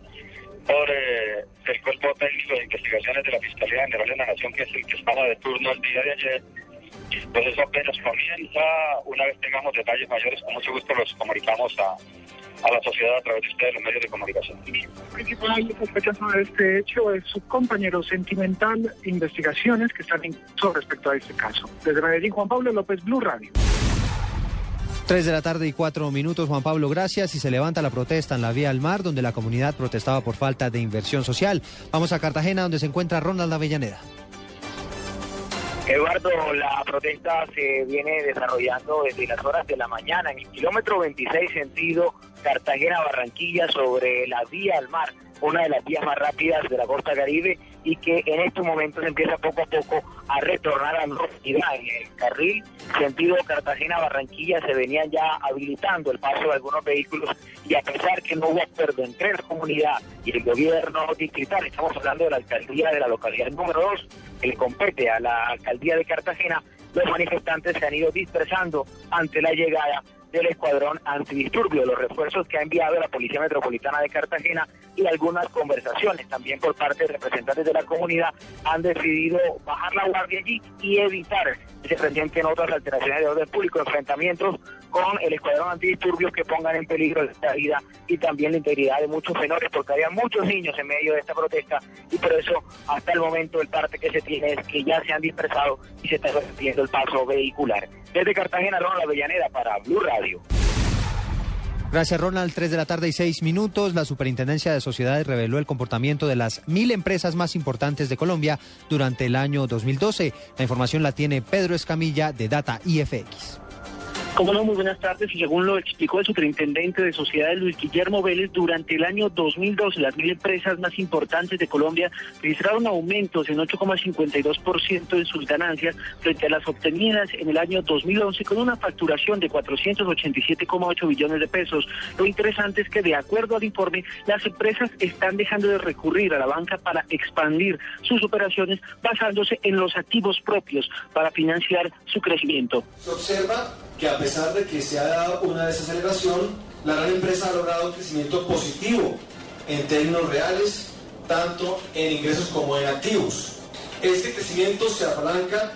por eh, el cuerpo técnico de investigaciones de la Fiscalía General de la Nación, que es el que estaba de turno el día de ayer. Pues eso apenas comienza. Una vez tengamos detalles mayores, con mucho gusto los comunicamos a, a la sociedad a través de ustedes, los medios de comunicación. El principal sospechoso de este hecho es su compañero sentimental Investigaciones, que están incluso respecto a este caso. Desde Medellín, Juan Pablo López, Blue Radio. Tres de la tarde y cuatro minutos, Juan Pablo, gracias. Y se levanta la protesta en la vía al mar, donde la comunidad protestaba por falta de inversión social. Vamos a Cartagena, donde se encuentra Ronald Avellaneda. Eduardo, la protesta se viene desarrollando desde las horas de la mañana en el kilómetro 26 sentido Cartagena-Barranquilla sobre la vía al mar, una de las vías más rápidas de la costa caribe y que en estos momentos empieza poco a poco a retornar a normalidad. En el carril sentido Cartagena-Barranquilla se venían ya habilitando el paso de algunos vehículos y a pesar que no hubo acuerdo entre la comunidad y el gobierno distrital, estamos hablando de la alcaldía de la localidad número 2, que le compete a la alcaldía de Cartagena, los manifestantes se han ido dispersando ante la llegada del escuadrón antidisturbio, los refuerzos que ha enviado la Policía Metropolitana de Cartagena y algunas conversaciones también por parte de representantes de la comunidad han decidido bajar la guardia allí y evitar que se presenten otras alteraciones de orden público, enfrentamientos con el escuadrón antidisturbios que pongan en peligro la vida y también la integridad de muchos menores, porque había muchos niños en medio de esta protesta y por eso hasta el momento el parte que se tiene es que ya se han dispersado y se está repitiendo el paso vehicular. Desde Cartagena, Ronald Avellaneda para Blue Radio. Gracias, Ronald. Tres de la tarde y seis minutos. La Superintendencia de Sociedades reveló el comportamiento de las mil empresas más importantes de Colombia durante el año 2012. La información la tiene Pedro Escamilla de Data IFX. Como no, muy buenas tardes. Y según lo explicó el superintendente de sociedades Luis Guillermo Vélez, durante el año 2012 las mil empresas más importantes de Colombia registraron aumentos en 8,52% en sus ganancias frente a las obtenidas en el año 2011 con una facturación de 487,8 billones de pesos. Lo interesante es que de acuerdo al informe, las empresas están dejando de recurrir a la banca para expandir sus operaciones basándose en los activos propios para financiar su crecimiento. Se observa que a pesar de que se ha dado una desaceleración, la gran empresa ha logrado un crecimiento positivo en términos reales, tanto en ingresos como en activos. Este crecimiento se apalanca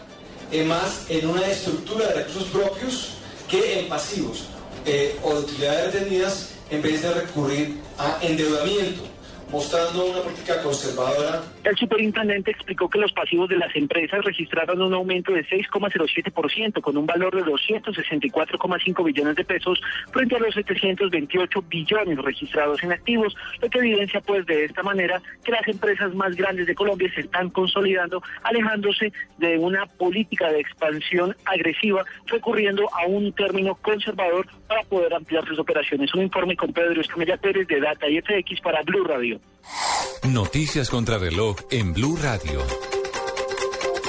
eh, más en una estructura de recursos propios que en pasivos eh, o de utilidades retenidas en vez de recurrir a endeudamiento mostrando una política conservadora. El superintendente explicó que los pasivos de las empresas registraron un aumento de 6,07% con un valor de 264,5 billones de pesos frente a los 728 billones registrados en activos, lo que evidencia pues de esta manera que las empresas más grandes de Colombia se están consolidando, alejándose de una política de expansión agresiva, recurriendo a un término conservador para poder ampliar sus operaciones. Un informe con Pedro Escamilla Pérez de Data y FX para Blue Radio. Noticias contra reloj en Blue Radio.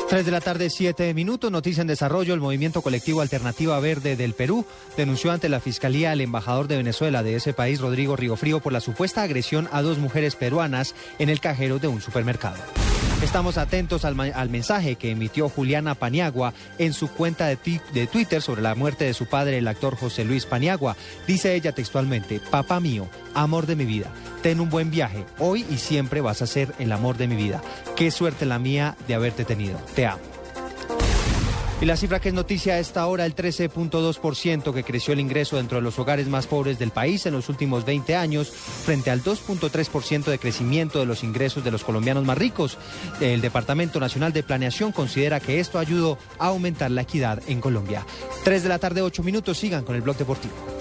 3 de la tarde, 7 minutos. Noticia en desarrollo. El movimiento colectivo Alternativa Verde del Perú denunció ante la Fiscalía al embajador de Venezuela de ese país, Rodrigo Rigofrío, por la supuesta agresión a dos mujeres peruanas en el cajero de un supermercado. Estamos atentos al, mensaje que emitió Juliana Paniagua en su cuenta de, de, Twitter sobre la muerte de su padre, el actor José Luis Paniagua. Dice ella textualmente, papá mío, amor de mi vida, ten un buen viaje. Hoy y siempre vas a ser el amor de mi vida. Qué suerte la mía de haberte tenido. Te amo. Y la cifra que es noticia a esta hora, el 13.2% que creció el ingreso dentro de los hogares más pobres del país en los últimos 20 años, frente al 2.3% de crecimiento de los ingresos de los colombianos más ricos. El Departamento Nacional de Planeación considera que esto ayudó a aumentar la equidad en Colombia. 3 de la tarde, 8 minutos, sigan con el blog deportivo.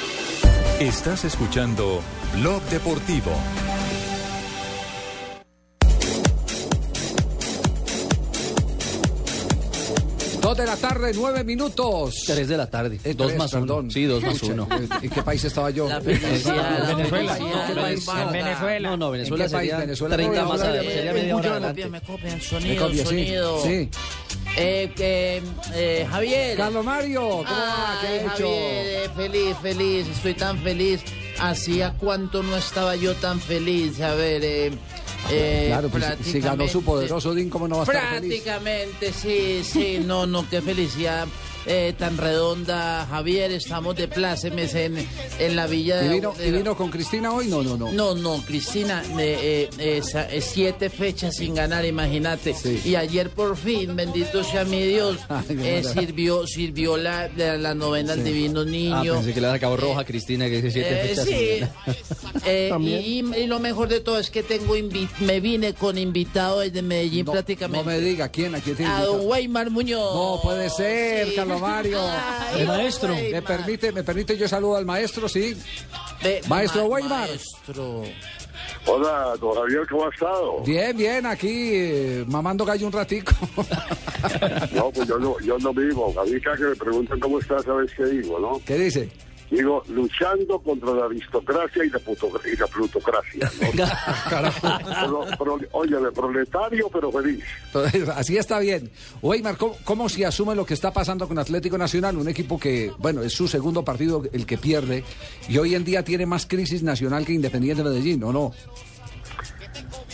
Estás escuchando Blog Deportivo. Dos de la tarde, nueve minutos. Tres de la tarde. Eh, dos tres, más uno. perdón. Sí, dos más uno. eh, ¿En qué país estaba yo? La Venezuela. felicidad, ¿En país? Venezuela. No, no, Venezuela ¿En qué país? sería Venezuela. 30 No, más adelante. Sería media hora adelante. Me copian Me sonido, copia, sí. sonido. Sí. Eh, que, eh, Javier. Carlos Mario, ¿cómo va? ¿Qué ha hecho? Javier, eh, feliz, feliz, estoy tan feliz. Hacía cuánto no estaba yo tan feliz. A ver, eh, eh, Claro, pues si ganó su poderoso DIN, ¿cómo no va a estar feliz? Prácticamente, sí, sí, no, no, qué felicidad eh, tan redonda, Javier, estamos de plácemes en, en la villa ¿Y de... vino, de- ¿Y vino con Cristina hoy? No, no, no. No, no, Cristina, eh, eh, esa- eh, siete fechas sin ganar, imagínate. Y ayer por fin, bendito sea mi Dios, eh, sirvió, sirvió la, la, la novena al Sí. Divino Ah, Niño. pensé que le sacado roja a Cristina, que dice siete Eh, fechas. sí. sin ganar. Eh, También. y, y lo mejor de todo es que tengo me vine con invitado desde Medellín No, prácticamente. No me diga, ¿quién? ¿A quién tiene A don Weimar Muñoz. No puede ser, Carlos Mario. El maestro. ¿Me permite, ¿Me permite yo saludo al maestro? Sí. maestro ma- Weimar. Maestro. Hola, don Javier, ¿cómo ha estado? Bien, bien, aquí eh, mamando gallo un ratico. No, pues yo no, yo no vivo. A mí cada que me preguntan cómo estás, ¿sabes qué digo, no? ¿Qué dice? Digo, luchando contra la aristocracia y la, puto- y la plutocracia. ¿no? Pro- pro- óyeme, proletario, pero feliz. Entonces, Así está bien. Weimar, ¿cómo, ¿cómo se asume lo que está pasando con Atlético Nacional? Un equipo que, bueno, es su segundo partido el que pierde y hoy en día tiene más crisis nacional que Independiente Medellín, ¿o no?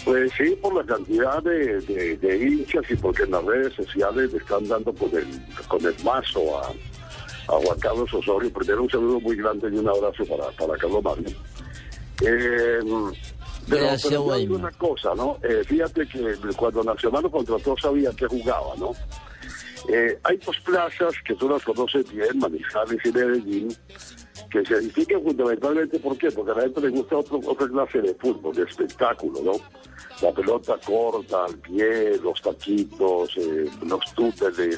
Pues sí, por la cantidad de, de- de hinchas y porque en las redes sociales le están dando con el, con el mazo a, a Juan Carlos Osorio. Primero un saludo muy grande y un abrazo para, para Carlos Mario. Eh, pero, Gracias, pero yo digo Weimar. una cosa, ¿no? Eh, fíjate que cuando Nacional lo contrató sabía que jugaba, ¿no? Eh, hay dos plazas que tú las conoces bien, Manizales y Medellín, que se edifican fundamentalmente, ¿por qué? Porque a la gente le gusta otro- otra clase de fútbol, de espectáculo, ¿no? La pelota corta, al pie, los taquitos, eh, los túneles,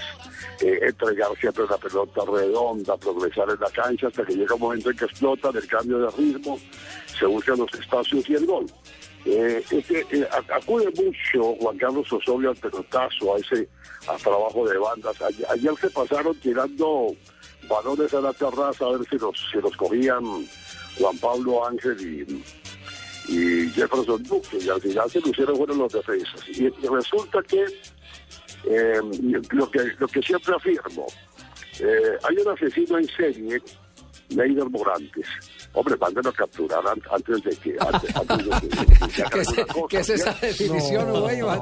eh, entregar siempre la pelota redonda, progresar en la cancha hasta que llega un momento en que explota el cambio de ritmo, se buscan los espacios y el gol. Eh, este, eh, acude mucho Juan Carlos Osorio al pelotazo, a ese a trabajo de bandas. Ayer, ayer se pasaron tirando balones a la terraza a ver si los, si los cogían Juan Pablo Ángel y, y Jefferson Duque, y al final se lucieron fueron los defensas. Y, resulta que eh, lo que lo que siempre afirmo, eh, hay un asesino en serie, Neider Morantes. Hombre, mándenlo a capturar an- antes de que... Antes, antes de que, que se haga ¿Qué es, alguna cosa, qué es esa definición, No, Weimar?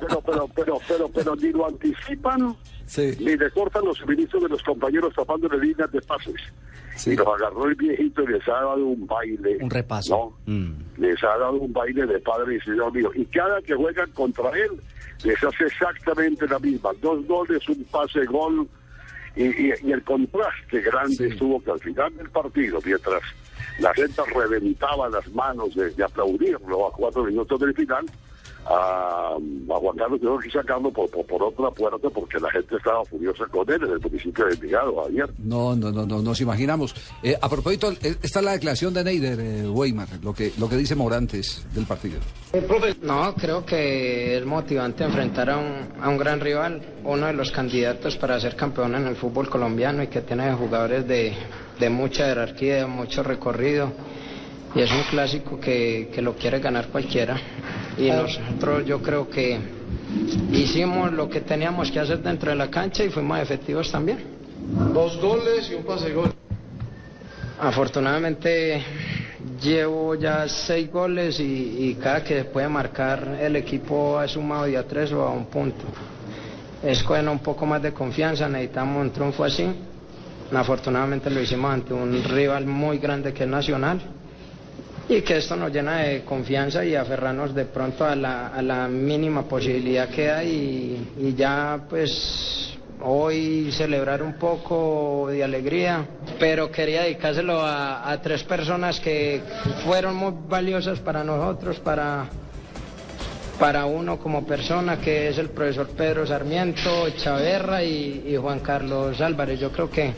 pero, pero, pero, pero, pero ni lo anticipan, ni le cortan los suministros de los compañeros tapándole líneas de pases. Y los agarró el viejito y les ha dado un baile. Un repaso. ¿no? Les ha dado un baile de padre y señor mío. Y cada que juegan contra él, les hace exactamente la misma. Dos goles, un pase gol. Y, y- y el contraste grande estuvo que al final del partido, mientras la gente reventaba las manos de, de aplaudirlo a cuatro minutos del final, a, a Juan Carlos que sacarlo por, por, por otra puerta porque la gente estaba furiosa con él en el municipio de Envigado ayer. No, no, no, no nos imaginamos. Eh, a propósito, eh, esta es la declaración de Neider, eh, Weimar, lo que, lo que dice Morantes del partido. No, creo que es motivante enfrentar a un, a un gran rival, uno de los candidatos para ser campeón en el fútbol colombiano y que tiene jugadores de, de mucha jerarquía, de mucho recorrido. Y es un clásico que, que lo quiere ganar cualquiera. Y nosotros yo creo que hicimos lo que teníamos que hacer dentro de la cancha y fuimos efectivos también. Dos goles y un pase gol. Afortunadamente llevo ya seis goles y, y cada que se puede marcar el equipo ha sumado ya tres o a un punto. Es con un poco más de confianza, necesitamos un triunfo así. Afortunadamente lo hicimos ante un rival muy grande que es Nacional y que esto nos llena de confianza y aferrarnos de pronto a la, a la mínima posibilidad que hay y, y ya pues hoy celebrar un poco de alegría, pero quería dedicárselo a, tres personas que fueron muy valiosas para nosotros, para, para uno como persona, que es el profesor Pedro Sarmiento, Chaverra y Juan Carlos Álvarez. Yo creo que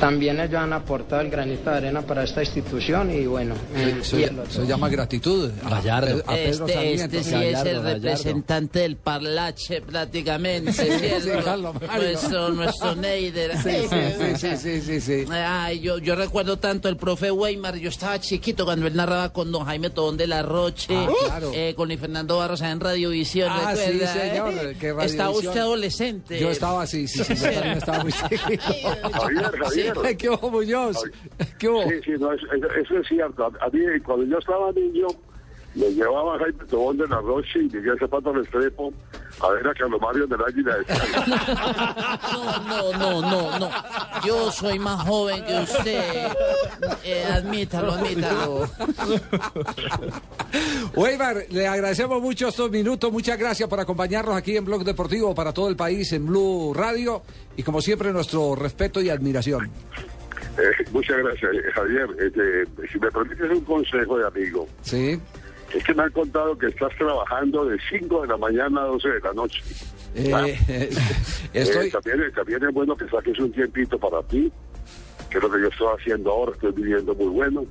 también ellos han aportado el granito de arena para esta institución y bueno. eh, y el se llama gratitud. a Pedro- a Pedro Este, Sarmiento. este sí es el representante del parlache prácticamente, nuestro, nuestro Neider. Sí, sí, sí, sí, sí, sí, sí. Ay, yo, yo recuerdo tanto el profe Weimar, yo estaba chiquito cuando él narraba con don Jaime Tobón de la Roche, Ah, claro. eh, con Fernando Barros allá en Radiovisión, Ah, sí, ¿recuerda, eh? Estaba usted adolescente. Yo estaba así, sí, sí, yo también estaba muy chiquito. Javier, Javier. ¿Qué hubo, Muñoz? ¿Qué hubo? Sí, sí, no, es- es- eso es cierto. A, a mí, cuando yo estaba niño, me llevaba Jaime Tobón de la Roche y Miguel Zapata Restrepo a ver a Carlos Mario de la Águila de No, no, no, no. Yo soy más joven que usted. Eh, admítalo, admítalo. Weimar, le agradecemos mucho estos minutos. Muchas gracias por acompañarnos aquí en Blog Deportivo para todo el país en Blue Radio. Y como siempre, nuestro respeto y admiración. Eh, muchas gracias, eh, Javier. Este, si me permites un consejo de amigo. Sí. Es que me han contado que estás trabajando de 5 de la mañana a 12 de la noche. Eh, Ah. estoy- Eh, también, también es bueno que saques un tiempito para ti, que es lo que yo estoy haciendo ahora, estoy viviendo muy bueno.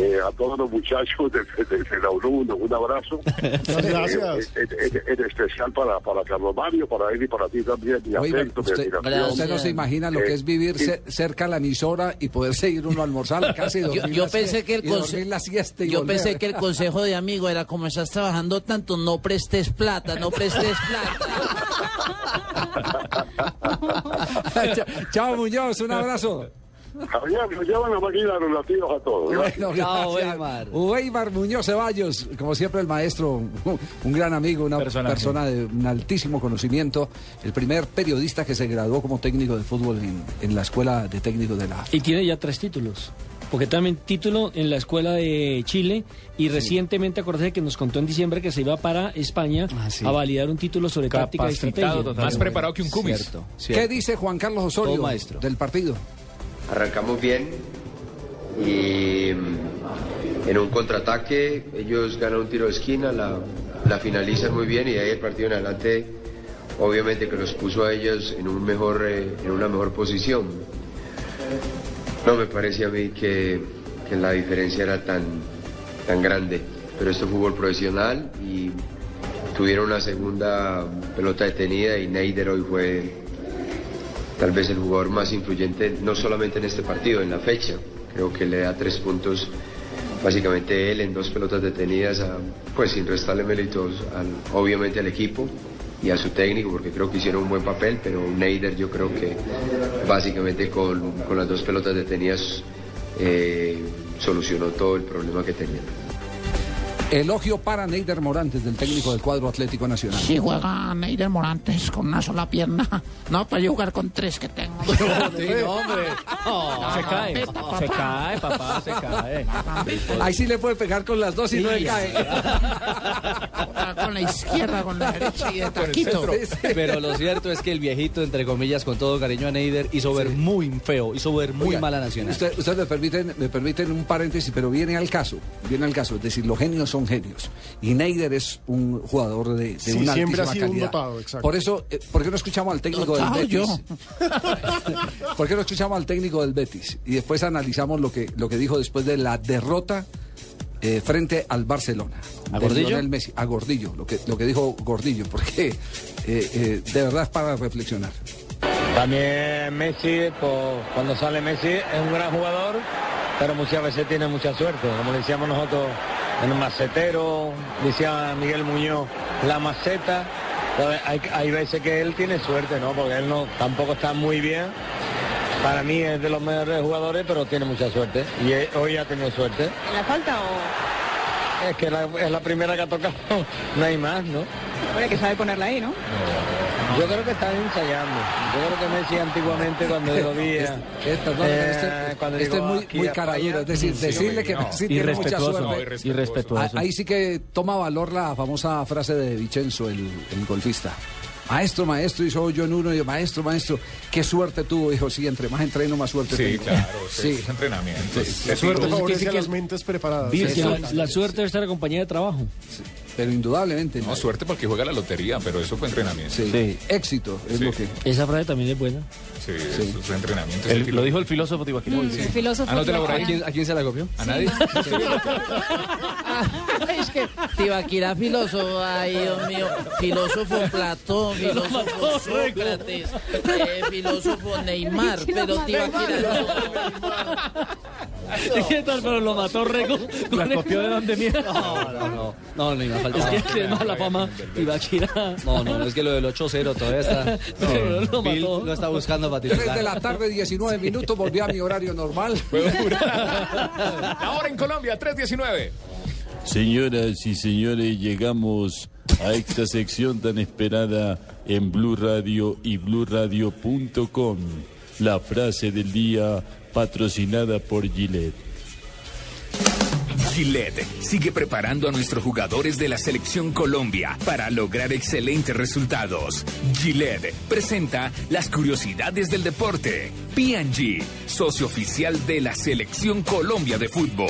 Eh, a todos los muchachos de, de, de la un abrazo. Gracias. Eh, en, en- en especial para, para Carlos Mario, para él y para ti también. Mi Oiga, afecto, mi usted, admiración. usted no se imagina lo que Eh, es vivir y- ce- cerca a la emisora y poder seguir uno a almorzar casa y Yo, yo pensé que el yo volver. pensé que el consejo de amigo era como estás trabajando tanto, no prestes plata, no prestes Chao, Chao, Muñoz, un abrazo. Javier, nos llevan la máquina de los latinos a todos. Bueno, gracias. Weimar Muñoz Ceballos, como siempre el maestro, un, gran amigo, una Personaje. persona de un altísimo conocimiento, el primer periodista que se graduó como técnico de fútbol en, en la escuela de técnicos de la AFA. Y tiene ya tres títulos. Porque también título en la escuela de Chile y recientemente acordé que nos contó en diciembre que se iba para España sí. a validar un título sobre táctica y estrategia. Más preparado que un cumis. Cierto, ¿Qué dice Juan Carlos Osorio Todo maestro. del partido? Arrancamos bien y mm, en un contraataque ellos ganan un tiro de esquina, la, finalizan muy bien y de ahí el partido en adelante obviamente que los puso a ellos en, un mejor, eh, en una mejor posición. No me parece a mí que, que la diferencia era tan, tan grande, pero esto es fútbol profesional y tuvieron una segunda pelota detenida y Neider hoy fue tal vez el jugador más influyente, no solamente en este partido, en la fecha. Creo que le da tres puntos, básicamente él en dos pelotas detenidas, a- pues sin restarle méritos obviamente al equipo y a su técnico, porque creo que hicieron un buen papel, pero Neider yo creo que básicamente con, con las dos pelotas detenidas eh, solucionó todo el problema que tenían. Elogio para Neider Morantes, del técnico del cuadro Atlético Nacional. Si juega Neider Morantes con una sola pierna, no, para yo jugar con tres que tengo. hombre. se cae, se cae, papá, se cae. Ahí sí le puede pegar con las dos y no le cae. Con la izquierda, con la derecha y de taquito. Pero lo cierto es que el viejito, entre comillas, con todo cariño a Neider, hizo ver muy feo, hizo ver muy Oiga, mala Nacional. Usted- Ustedes me permiten, me permiten un paréntesis, pero viene al caso. Viene al caso. Es decir, los genios son genios. Y Neider es un jugador de, de Sí, una siempre altísima ha sido un calidad. dotado, exacto. Por eso, eh, ¿por qué no escuchamos al técnico del Betis? yo. ¿Por qué no escuchamos al técnico del Betis? Y después analizamos lo que, lo que dijo después de la derrota eh, frente al Barcelona. ¿A Gordillo? Messi. A Gordillo, lo que, lo que dijo Gordillo, porque eh, eh, de verdad es para reflexionar. También Messi, pues, cuando sale Messi es un gran jugador, pero muchas veces tiene mucha suerte. Como decíamos nosotros el macetero, decía Miguel Muñoz, la maceta. Hay, hay veces que él tiene suerte, ¿no? Porque él no tampoco está muy bien. Para mí es de los mejores jugadores, pero tiene mucha suerte. Y hoy ha tenido suerte. ¿La falta o...? Es que la- es la primera que ha tocado, no hay más, ¿no? Hombre, que sabe ponerla ahí, ¿no? Yo creo que están ensayando. Yo creo que Messi antiguamente cuando lo veía. Este, no, eh, este- cuando este es muy, muy dura, es decir, sí, decirle que no. Messi tiene mucha Irrespetuoso, suerte. irrespetuoso. Ah, Ahí sí que toma valor la famosa frase de Vicenzo, el, el golfista. Maestro, maestro, y soy yo en uno, y yo, maestro, maestro, qué suerte tuvo. Dijo, sí, entre más entreno, más suerte Sí, tengo. claro, Sí. esos entrenamientos. Sí. La suerte favorece a las mentes preparadas. La, suerte de estar acompañada de trabajo. Pero indudablemente. No, suerte porque juega la lotería, pero eso fue entrenamiento. Sí. Éxito es Sí. lo que. Esa frase también es buena. Sí, eso fue entrenamiento. El- lo dijo el filósofo Tibaquira. Mm, el filósofo ahí. ¿A quién, a quién se la copió? ¿A nadie? es que Tibaquira filósofo, ay Dios mío, filósofo Platón, filósofo Sócrates, eh, filósofo Neymar, pero Tibaquira no. ¿Qué tal? Pero lo mató Rego. ¿La copió de dónde mierda? No, no, no. No, ni me falta. Es que además la fama Ibaquira. No, no, es que lo del 8-0 todavía está. Pero lo Bill mató. lo está buscando para 3 titular. de la tarde, 19 minutos, volví a mi horario normal. Ahora en Colombia, 319. Señoras y señores, llegamos a esta sección tan esperada en Blue Radio y BlueRadio.com. La frase del día patrocinada por Gillette. Gillette sigue preparando a nuestros jugadores de la selección Colombia para lograr excelentes resultados. Gillette presenta las curiosidades del deporte. P&G, socio oficial de la selección Colombia de fútbol.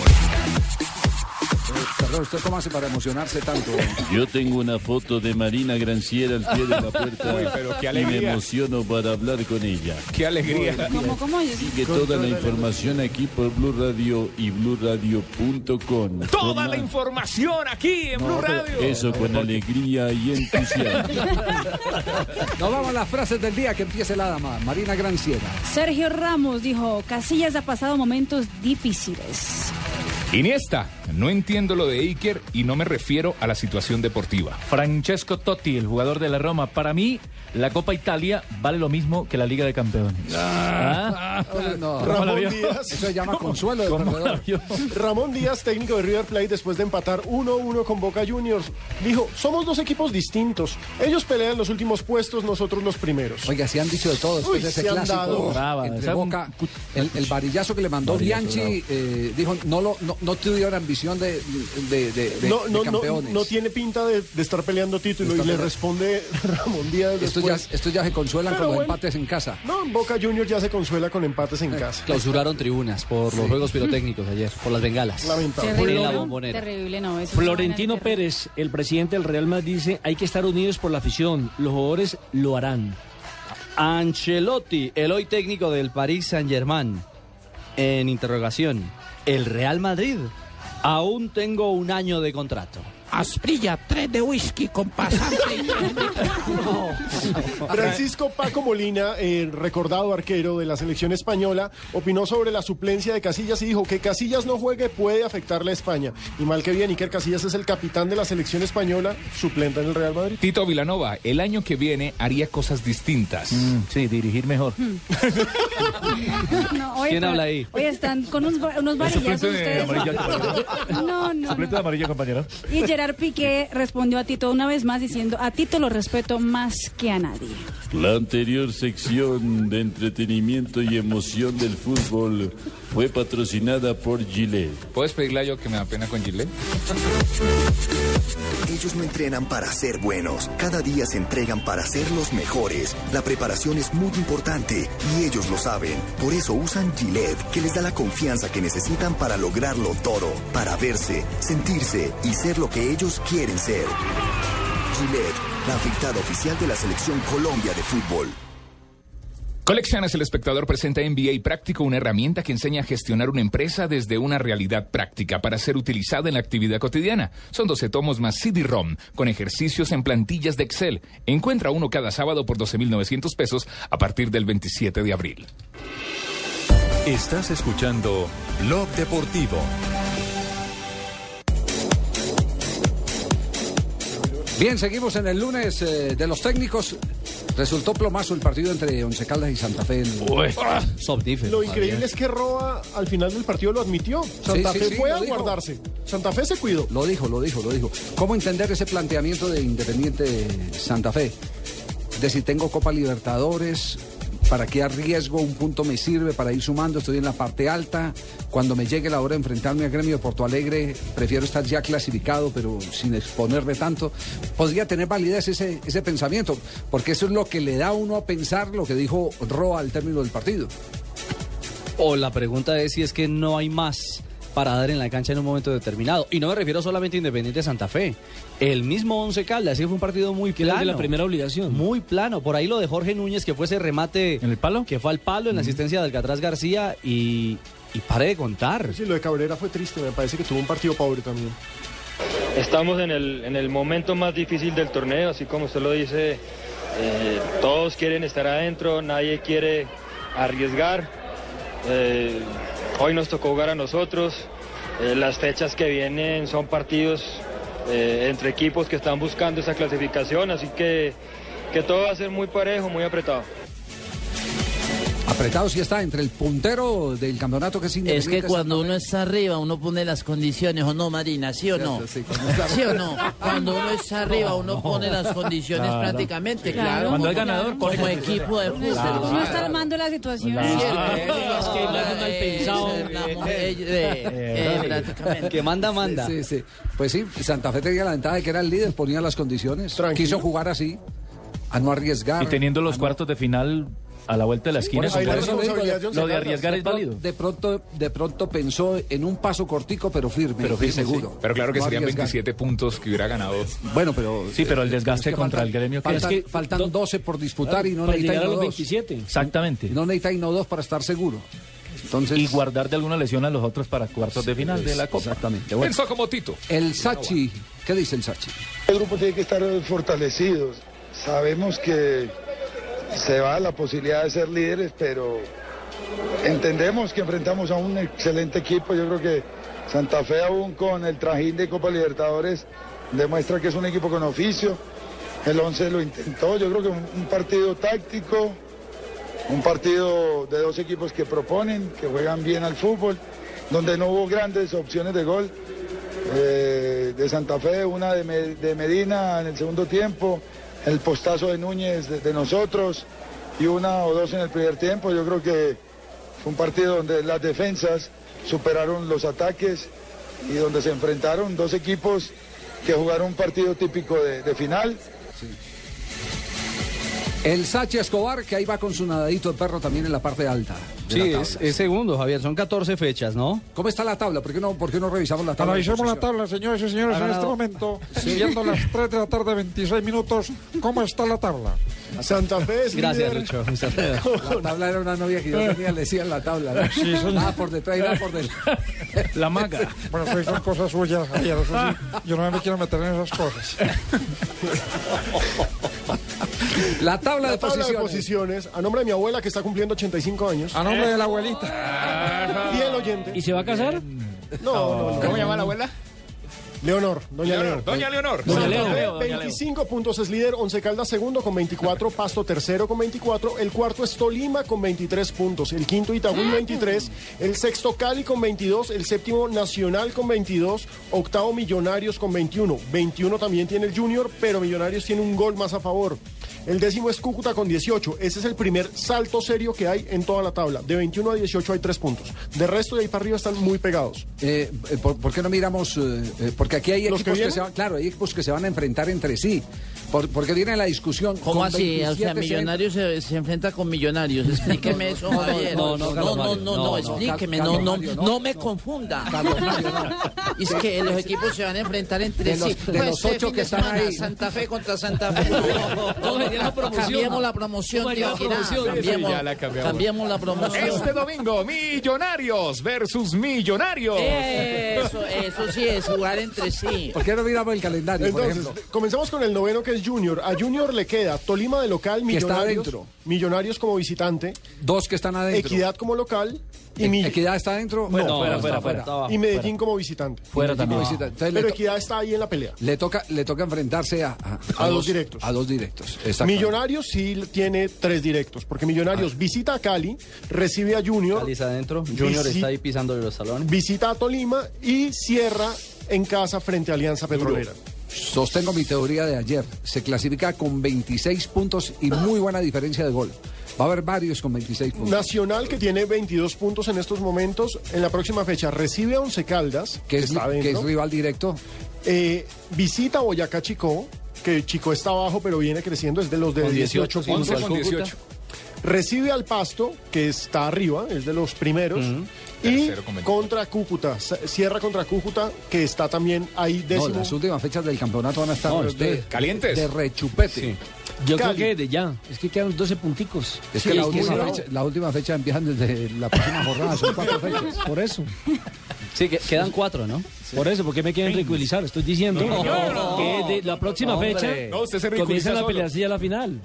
Perdón, ¿usted cómo hace para emocionarse tanto? Yo tengo una foto de Marina Granciera al pie de la puerta Uy, pero qué y me emociono para hablar con ella. Qué alegría. ¿Cómo, cómo? Sigue toda la información aquí por Blue Radio y BlueRadio.com. Toda Con la más- información aquí en Blue Radio. Eso con alegría y entusiasmo. Nos vamos a las frases del día que empiece la dama, Marina Granciera. Sergio Ramos dijo, Casillas ha pasado momentos difíciles. Iniesta, no entiendo lo de Iker y no me refiero a la situación deportiva. Francesco Totti, el jugador de la Roma. Para mí, la Copa Italia vale lo mismo que la Liga de Campeones. Ah, no. Ramón ¿Cómo la vio? Díaz. Eso se llama consuelo de. Ramón Díaz, técnico de River Plate, después de empatar 1-1 con Boca Juniors, dijo, somos dos equipos distintos. Ellos pelean los últimos puestos, nosotros los primeros. Oiga, se han dicho de todo después Uy, de ese se han dado. Brava, entre esa es un Boca. El, el varillazo que le mandó Bianchi eh, dijo no lo no, no tuvieron ambición de, de, de- de- no, no, no, campeones. no tiene pinta de, de estar peleando título y le responde Ramón Díaz estos, ya, después. ya se consuelan Pero con los bueno. empates en casa. No, Boca Juniors ya se consuela con empates en casa. Clausuraron tribunas por los juegos pirotécnicos ayer, por las bengalas. Lamentable. Terrible, en la bombonera. Terrible, no. eso Florentino. Pérez, el presidente del Real Madrid, dice hay que estar unidos por la afición. Los jugadores lo harán. Ancelotti, el hoy técnico del Paris Saint-Germain. En interrogación, ¿el Real Madrid? Aún tengo un año de contrato. Asprilla, tres de whisky con pasante. Francisco Paco Molina, eh, recordado arquero de la selección española, opinó sobre la suplencia de Casillas y dijo que Casillas no juegue puede afectarle a España. Y mal que bien, Iker Casillas es el capitán de la selección española, suplenta en el Real Madrid. Tito Vilanova, el año que viene haría cosas distintas. sí, dirigir mejor. No, oye, ¿Quién habla ahí? Oye, están con unos, unos varillazos ustedes. No, no, no. de amarillo, compañero. Y Gerard Piqué respondió a Tito una vez más diciendo, a Tito lo respeto más que a nadie. La anterior sección de entretenimiento y emoción del fútbol fue patrocinada por Gillette. ¿Puedes pedirle a yo que me da pena con Gillette? Ellos no entrenan para ser buenos, cada día se entregan para ser los mejores. La preparación es muy importante y ellos lo saben. Por eso usan Gillette, que les da la confianza que necesitan para lograrlo todo, para verse, sentirse y ser lo que ellos quieren ser. Gillette, la afectada oficial de la selección Colombia de fútbol. Colecciones El Espectador presenta MBA Práctico, una herramienta que enseña a gestionar una empresa desde una realidad práctica para ser utilizada en la actividad cotidiana. Son 12 tomos más CD-ROM con ejercicios en plantillas de Excel. Encuentra uno cada sábado por 12.900 pesos a partir del 27 de abril. Estás escuchando Blog Deportivo. Bien, seguimos en el lunes eh, de los técnicos. Resultó plomazo el partido entre Once Caldas y Santa Fe. El- Lo increíble es que Roa al final del partido lo admitió. Santa Sí, Fe sí, fue lo a dijo. guardarse. Santa Fe se cuidó. Lo dijo, lo dijo, lo dijo. ¿Cómo entender ese planteamiento de Independiente Santa Fe? de si tengo Copa Libertadores, para qué arriesgo, un punto me sirve para ir sumando, estoy en la parte alta, cuando me llegue la hora de enfrentarme al gremio de Porto Alegre, prefiero estar ya clasificado, pero sin exponerme tanto. Podría tener validez ese, ese pensamiento, porque eso es lo que le da a uno a pensar lo que dijo Roa al término del partido. O la pregunta es si es que no hay más para dar en la cancha en un momento determinado. Y no me refiero solamente a Independiente Santa Fe. El mismo Once Caldas, sí fue un partido muy Que plano. de la primera obligación. Muy plano. Por ahí lo de Jorge Núñez, que fue ese remate. ¿En el palo? Que fue al palo en la asistencia de Alcatraz García y, y pare de contar. Sí, lo de Cabrera fue triste, me parece que tuvo un partido pobre también. Estamos en el, en el momento más difícil del torneo, así como usted lo dice, eh, todos quieren estar adentro, nadie quiere arriesgar. Eh, hoy nos tocó jugar a nosotros, eh, las fechas que vienen son partidos eh, entre equipos que están buscando esa clasificación, así que, que todo va a ser muy parejo, muy apretado. Apretado sí está entre el puntero del campeonato que es Es que cuando uno está arriba, uno pone las condiciones, ¿o no, Marina? ¿Sí o no? Sí, cuando está- ¿Sí o no? Cuando uno está arriba, uno pone las condiciones Claro. prácticamente, Claro. claro. Cuando hay como- ganador, Como equipo de fútbol. Uno está armando la situación. Es que no es mal pensado. Eh, eh, prácticamente. Que manda, manda. Sí, sí. Pues sí, Santa Fe tenía la ventaja de que era el líder, ponía las condiciones. Quiso jugar así, a no arriesgar. Y teniendo los cuartos de final a la vuelta de la esquina, Por eso- por eso lo, digo, de- lo de arriesgar de es válido. De pronto, de pronto pensó en un paso cortico, pero firme, Pero y firme, seguro. sí. Pero claro que No serían arriesgar. 27 puntos que hubiera ganado. Bueno, pero... Sí, pero el desgaste es que contra faltan- el gremio que Faltan, es que- faltan 12 por disputar y no necesita los dos. 27. Exactamente. No necesita no dos para estar seguro. Entonces, Y guardar de alguna lesión a los otros para cuartos de final de la Copa. Exactamente. Bueno, Pensó como Tito. el Sachi, ¿qué dice el Sachi? El grupo tiene que estar fortalecido. Sabemos que se va la posibilidad de ser líderes, pero entendemos que enfrentamos a un excelente equipo. Yo creo que Santa Fe aún con el trajín de Copa Libertadores demuestra que es un equipo con oficio. El 11 lo intentó. Yo creo que un, partido táctico, un partido de dos equipos que proponen, que juegan bien al fútbol, donde no hubo grandes opciones de gol. Eh, de Santa Fe, una de Medina en el segundo tiempo, el postazo de Núñez de, nosotros y una o dos en el primer tiempo. Yo creo que fue un partido donde las defensas superaron los ataques y donde se enfrentaron dos equipos que jugaron un partido típico de, de final. El Sachi Escobar, que ahí va con su nadadito de perro también en la parte alta. Sí, es, es segundo, Javier. Son 14 fechas, ¿no? ¿Cómo está la tabla? ¿Por qué no, por qué no revisamos la tabla? de Analicemos la tabla, señores y señores, en este momento, siguiendo las 3 de la tarde, 26 minutos. ¿Cómo está la tabla? Santa Fe es Gracias, líder. Lucho. La tabla era una novia que yo tenía, le decían la tabla. ¿no? Sí, señor. Nada por detrás y nada por delante. La maga. Bueno, eso son cosas suyas, Javier. Eso sí, yo no me quiero meter en esas cosas. La tabla, La de, tabla de posiciones. posiciones, a nombre de mi abuela que está cumpliendo 85 años. A nombre de la abuelita. Fiel oyente. ¿Y se va a casar? No, no, no. ¿Cómo llama la abuela? Leonor, doña Leonor. Leonor. Doña Leonor. Doña Leonor. Leo, doña Leo. 25 puntos es líder, Once Caldas segundo con 24, Pasto tercero con 24, el cuarto es Tolima con 23 puntos, el quinto Itagüí 23, el sexto Cali con 22, el séptimo Nacional con 22, octavo Millonarios con 21, 21 también tiene el Junior, pero Millonarios tiene un gol más a favor. El décimo es Cúcuta con 18. Ese es el primer salto serio que hay en toda la tabla. De 21 a 18 hay 3 puntos. De resto de ahí para arriba están muy pegados. Eh, eh, ¿por, por qué no miramos? eh, eh, porque aquí hay ¿Los que equipos que, se van, claro, hay equipos que se van a enfrentar entre sí. Por- porque viene la discusión. ¿Cómo con así? O sea, 27 Millonarios se, se enfrenta con Millonarios. Explíqueme eso, No, no, Javier. no, no, no, no, no, no, no, explíqueme. No, no, no. no me confunda. Carlos Mario, no. Es que los equipos se van a enfrentar entre De los- sí. de Pues los este ocho que están ahí. Santa Fe contra Santa Fe. ¿Cómo sería la promoción? Cambiemos la promoción, ¿Cómo sería tío la Girá. promoción? Cambiemos, Sí, ya la cambiamos. cambiemos la promoción. Este domingo, Millonarios versus Millonarios. Eso, eso sí es jugar entre sí. ¿Por qué no miramos el calendario, por Entonces, ejemplo? comenzamos con el noveno que es Junior. A Junior le queda Tolima de local, Que está Millonarios, adentro. Millonarios como visitante, Dos que están adentro. Equidad como local y, E- Mi- Equidad está adentro. No, No, fuera, fuera, fuera. fuera. y Medellín como visitante. Fuera también. visita. Entonces Pero Equidad está ahí en la pelea. Le toca, le toca enfrentarse a, a, A dos directos. A dos directos. Millonarios sí tiene tres directos, porque Millonarios visita a Cali, recibe a Junior, Cali está adentro. Junior Visi- está ahí pisándole los salones. visita a Tolima y cierra en casa frente a Alianza Petrolera. Sostengo mi teoría de ayer. Se clasifica con 26 puntos y muy buena diferencia de gol. Va a haber varios con 26 puntos. Nacional, que tiene 22 puntos en estos momentos, en la próxima fecha recibe a Once Caldas, que es, está que es rival directo. Eh, visita a Boyacá Chico, que Chico está abajo, pero viene creciendo, es de los de Con 18, 18, sí, puntos. con 18. Recibe al Pasto, que está arriba, es de los primeros. Y Tercero con 24. contra Cúcuta, cierra contra Cúcuta, que está también ahí No, décimo. las últimas fechas del campeonato van a estar No, de. Calientes. de rechupete. Yo Cali. creo que de ya. Es que quedan 12 punticos. Es Sí, que la es que última, no. fecha, la última fecha empiezan desde la próxima jornada, son cuatro fechas. Por eso. Sí, que- quedan cuatro, ¿no? Por eso, porque me quieren ridiculizar. Estoy diciendo No. que de la próxima Hombre. fecha No, usted se ridiculiza comienzan a solo. pelearse ya la final.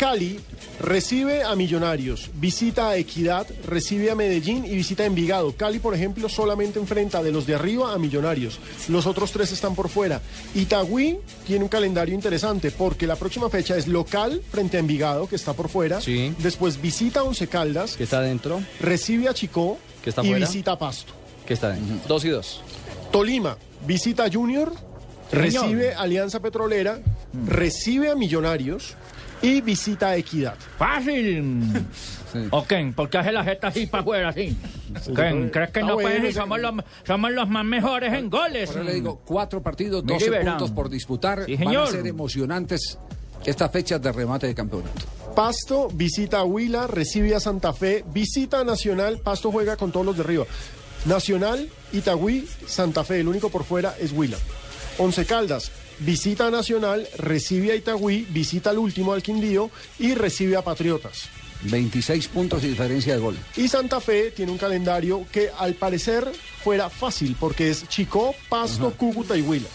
Cali recibe a Millonarios, visita a Equidad, recibe a Medellín y visita a Envigado. Cali, por ejemplo, solamente enfrenta de los de arriba a Millonarios. Los otros tres están por fuera. Itagüí tiene un calendario interesante porque la próxima fecha es local frente a Envigado, que está por fuera. Sí. Después visita a Once Caldas, Que está adentro, recibe a Chicó Que está y fuera. visita a Pasto. que está adentro. Dos y dos. Tolima visita a Junior, recibe a Alianza Petrolera, recibe a Millonarios y visita a Equidad. Fácil. Ok, ¿por qué hace la jeta así para afuera así? ¿Qué? ¿Crees que no bueno, puedes? ese- Somos los, somos los más mejores en goles. Eso le digo, cuatro partidos, Mire, 12 verán. puntos por disputar. Sí, Van a ser emocionantes estas fechas de remate de campeonato. Pasto visita a Huila, recibe a Santa Fe, visita a Nacional, Pasto juega con todos los de arriba. Nacional, Itagüí, Santa Fe, el único por fuera es Huila. Once Caldas, visita a Nacional, recibe a Itagüí, visita al último al Quindío y recibe a Patriotas. 26 puntos y diferencia de gol. Y Santa Fe tiene un calendario que al parecer fuera fácil porque es Chicó, Pasto, Cúcuta y Huila.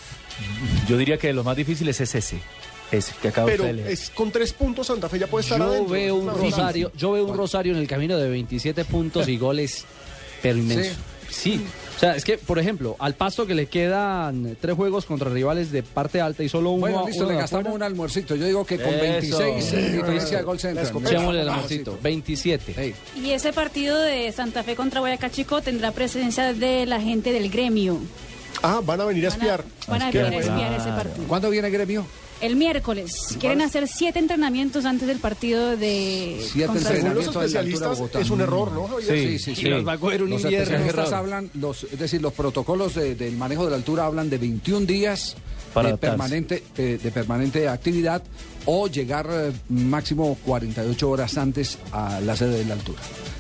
Yo diría que de los más difíciles es ese. Ese que acaba Pero usted de leer. es con tres puntos Santa Fe ya puede estar Yo adentro. veo un Rosario, yo veo un Rosario en el camino de 27 puntos y goles, pero inmenso. Sí. O sea, es que, por ejemplo, al pasto que le quedan tres juegos contra rivales de parte alta y solo uno. Bueno, listo, uno le gastamos un almuercito. Yo digo que con Eso. 26 Sí, diferencia de gol se entra. Echémosle el amorcito. 27. Y ese partido de Santa Fe contra Boyacá Chico tendrá presencia de la gente del gremio. Ah, van a venir a espiar. Van a venir a espiar ese partido. ¿Cuándo viene gremio? El miércoles. Quieren hacer siete entrenamientos antes del partido de. Siete contra- los entrenamientos en la altura de especialistas Bogotá. es un error, ¿no, Javier? Sí, sí, sí. Va a coger un los especialistas hablan, los, es decir, los protocolos de- del manejo de la altura hablan de 21 días Para de permanente, de, de permanente actividad o llegar eh, máximo 48 horas antes a la sede de la altura.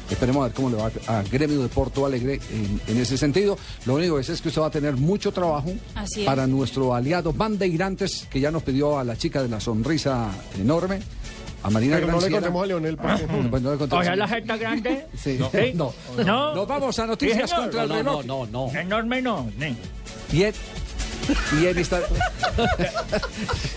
Esperemos a ver cómo le va a Gremio de Porto Alegre en, en ese sentido. Lo único que sé es que usted va a tener mucho trabajo es. para nuestro aliado Bandeirantes, que ya nos pidió a la chica de la sonrisa enorme, a Marina Pero no le contemos a Leonel. porque- Pues no le contemos. ¿O sea, la jeta grande? Sí. No. No. No. Nos vamos a noticias contra el No, reloj. no, no, no. Enorme no. sí. Y él, está.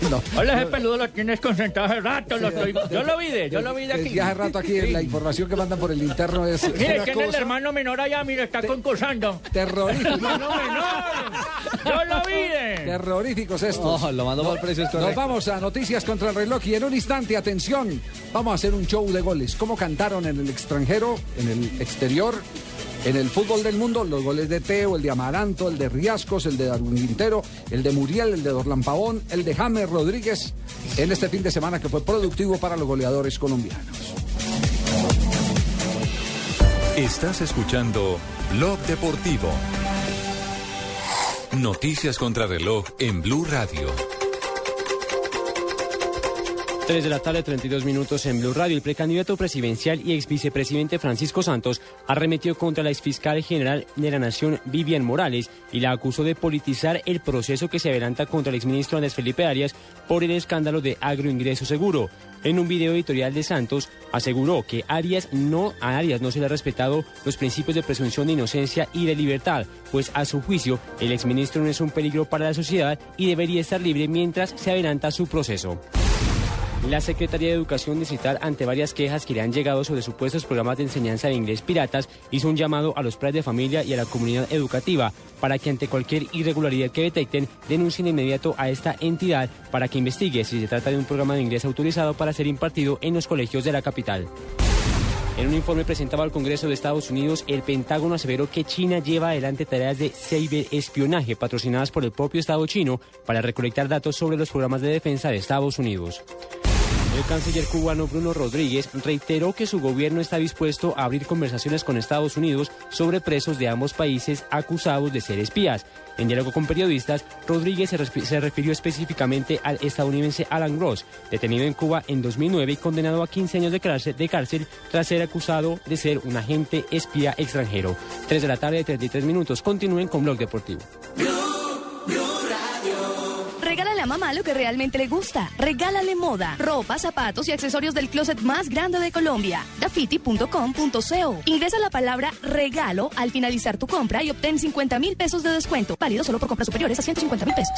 no. Hola, ese peludo lo tienes concentrado hace rato. lo estoy- Yo lo vi de, yo lo vi de aquí. Desde hace rato aquí la información que mandan por el interno es. Mire, tiene el cosa hermano menor allá, mire, está concursando. terrorífica. Hermano menor. Yo lo vi de. Terroríficos estos. No, lo mando por precios Nos vamos a noticias contra el reloj y en un instante, atención, vamos a hacer un show de goles. ¿Cómo cantaron en el extranjero, en el exterior, en el fútbol del mundo? Los goles de Teo, el de Amaranto, el de Riascos, el de Darwin Quintero, el de Muriel, el de Dorlan Pavón, el de James Rodríguez en este fin de semana que fue productivo para los goleadores colombianos. Estás escuchando Blog Deportivo. Noticias contra reloj en Blue Radio. 3 de la tarde, 32 minutos en Blue Radio. El precandidato presidencial y ex vicepresidente Francisco Santos arremetió contra la exfiscal general de la Nación, Vivian Morales, y la acusó de politizar el proceso que se adelanta contra el exministro Andrés Felipe Arias por el escándalo de agroingreso seguro. En un video editorial de Santos aseguró que Arias no, a Arias no se le ha respetado los principios de presunción de inocencia y de libertad, pues a su juicio el exministro no es un peligro para la sociedad y debería estar libre mientras se adelanta su proceso. La Secretaría de Educación Distrital, ante varias quejas que le han llegado sobre supuestos programas de enseñanza de inglés piratas, hizo un llamado a los padres de familia y a la comunidad educativa para que ante cualquier irregularidad que detecten denuncien de inmediato a esta entidad para que investigue si se trata de un programa de inglés autorizado para ser impartido en los colegios de la capital. En un informe presentado al Congreso de Estados Unidos, el Pentágono aseveró que China lleva adelante tareas de ciberespionaje patrocinadas por el propio Estado chino para recolectar datos sobre los programas de defensa de Estados Unidos. El canciller cubano Bruno Rodríguez reiteró que su gobierno está dispuesto a abrir conversaciones con Estados Unidos sobre presos de ambos países acusados de ser espías. En diálogo con periodistas, Rodríguez se, refirió específicamente al estadounidense Alan Ross, detenido en Cuba en 2009 y condenado a 15 años de cárcel, de cárcel tras ser acusado de ser un agente espía extranjero. 3 de la tarde, 33 minutos. Continúen con Blog Deportivo. Regálale a mamá lo que realmente le gusta. Regálale moda, ropa, zapatos y accesorios del closet más grande de Colombia. Dafiti.com.co. Ingresa la palabra regalo al finalizar tu compra y obtén 50 mil pesos de descuento. Válido solo por compras superiores a 150 mil pesos.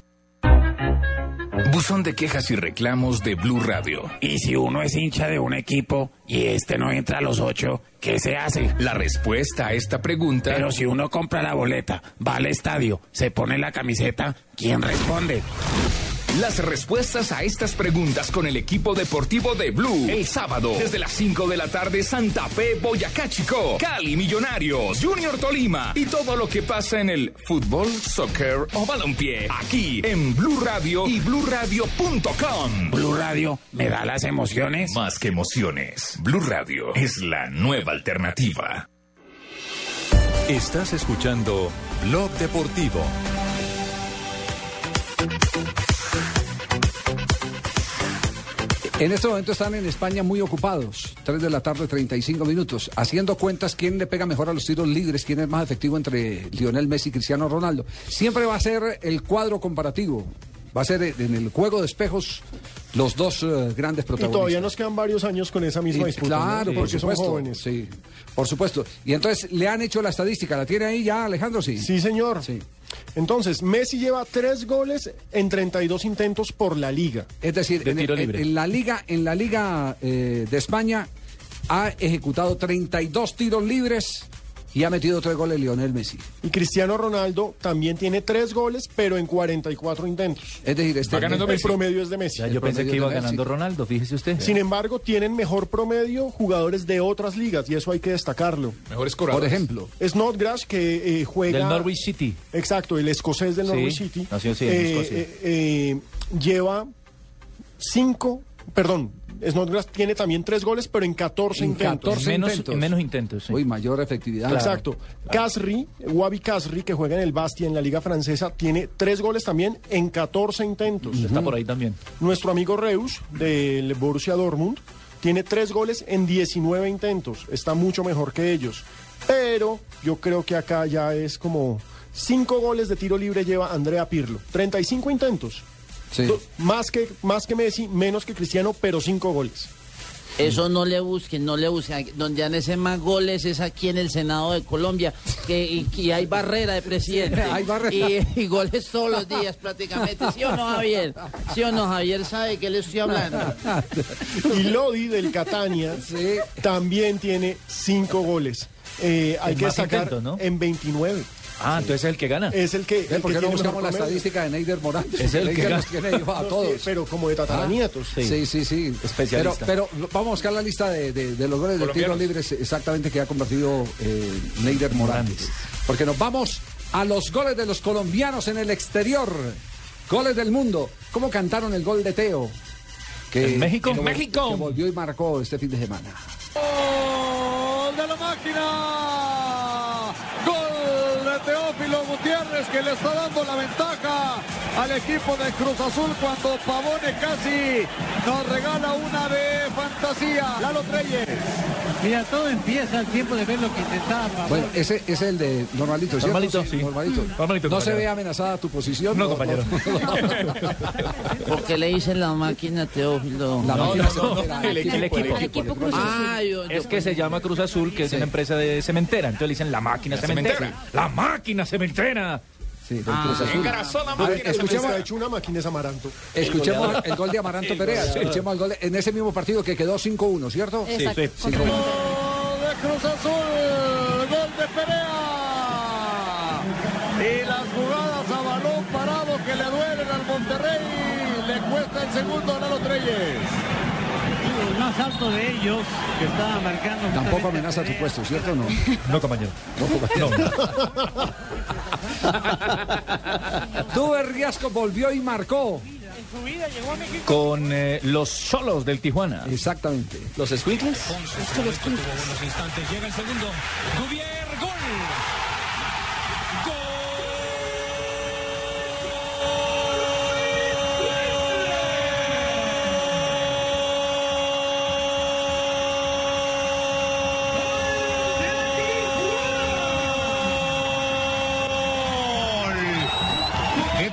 Buzón de quejas y reclamos de Blue Radio. Y si uno es hincha de un equipo y este no entra a los ocho, ¿qué se hace? La respuesta a esta pregunta. Pero si uno compra la boleta, va al estadio, se pone la camiseta, ¿quién responde? Las respuestas a estas preguntas con el equipo deportivo de Blue. El sábado, desde las 5 de la tarde, Santa Fe, Boyacá Chico, Cali Millonarios, Junior Tolima y todo lo que pasa en el fútbol, soccer o balompié. Aquí en Blue Radio y BlueRadio.com. Blue Radio me da las emociones. Más que emociones, Blue Radio es la nueva alternativa. Estás escuchando Blog Deportivo. En este momento están en España muy ocupados, 3 de la tarde, 35 minutos, haciendo cuentas quién le pega mejor a los tiros libres, quién es más efectivo entre Lionel Messi y Cristiano Ronaldo. Siempre va a ser el cuadro comparativo, va a ser en el juego de espejos los dos eh, grandes Y protagonistas. todavía nos quedan varios años con esa misma Y- disputa. ¿no? Claro, por son supuesto. jóvenes. Sí, por supuesto. Y entonces le han hecho la estadística, ¿la tiene ahí ya Alejandro? Sí. Sí, señor. Entonces, Messi lleva tres goles en 32 intentos por la liga. Es decir, en, tiro en- libre. en la liga, en la liga eh, de España ha ejecutado 32 tiros libres y ha metido tres goles Lionel Messi. Y Cristiano Ronaldo también tiene tres goles, pero en 44 intentos. Es decir, este, el promedio es de Messi. Ya, yo pensé que iba ganando Ronaldo, fíjese usted. Sin embargo, tienen mejor promedio jugadores de otras ligas y eso hay que destacarlo. Mejores Por ejemplo, Snodgrass que eh, juega Del Norwich City. Exacto, el escocés del Sí, Norwich City. nació, sí, en eh, Escocia. eh, eh, lleva cinco, perdón, Snodgrass tiene también tres goles, pero en 14 En intentos. 14 menos, intentos. en menos intentos. sí. Uy, mayor efectividad. Exacto. Casri, Wabi Casri, que juega en el Bastia en la Liga Francesa, tiene tres goles también en 14 intentos. Está por ahí también. Nuestro amigo Reus, del Borussia Dortmund, tiene tres goles en 19 intentos. Está mucho mejor que ellos. Pero yo creo que acá ya es como cinco goles de tiro libre lleva Andrea Pirlo. 35 intentos. Más que, más que Messi, menos que Cristiano, pero cinco goles. Eso no le busquen, no le busquen. Donde han ese más goles es aquí en el Senado de Colombia, que y, y hay barrera de presidente. Hay barrera. Y, y goles todos los días prácticamente. ¿Sí o no, Javier? ¿Sí o no, Javier? ¿Sabe qué le estoy hablando? Y Lodi del Catania también tiene cinco goles. Eh, hay que sacar en 29. Ah, entonces es el que gana. Es el que. ¿Eh? ¿Por qué no buscamos la estadística de Neider Morales? Es el que gana. nos tiene a todos. sí, pero como de tataranietos. Ah, Sí, sí, sí. Especialista. Pero, pero vamos a buscar la lista de, de- de los goles de tiro libres exactamente que ha convertido eh, Neider Morales. Porque nos vamos a los goles de los colombianos en el exterior. Goles del mundo. ¿Cómo cantaron el gol de Teo? ¿En México? que ¡México! Que volvió y marcó este fin de semana. ¡Gol de la máquina! Que le está dando la ventaja al equipo de Cruz Azul cuando Pavone casi nos regala una de fantasía. Lalo Treyes. Mira, todo empieza al tiempo de ver lo que intentaba Pavón. Bueno, ese, ese es el de normalito, ¿cierto? Normalito, sí. Normalito. Normalito, no se ve amenazada tu posición. No, compañero. ¿Por qué le dicen la máquina Teófilo? La No, máquina no, no, no, el equipo, el equipo. Al equipo Cruz Azul. Ah, yo, yo Es que se llama Cruz Azul, que es una empresa de cementera. Entonces le dicen la máquina La cementera. cementera. La máquina cementera. Sí, del Ah, Cruz Azul. Engarazó la máquina. escuchemos, hecho una máquina es Amaranto. escuchemos el gol de Amaranto Perea. Escuchemos el gol de- en ese mismo partido que quedó 5-1, ¿cierto? Exacto. sí. Sí. Gol de Cruz Azul, gol de Perea. Y las jugadas a balón parado que le duelen al Monterrey. Le cuesta el segundo a Lalo Treyes. El más alto de ellos que estaba marcando. Tampoco amenaza tu puesto, ¿cierto o no? No, compañero. Tuve Riasco volvió y marcó. En su vida llegó a México. Con eh, los solos del Tijuana. Exactamente. ¿Los squinkles? Instantes, llega el segundo. Gubier, gol.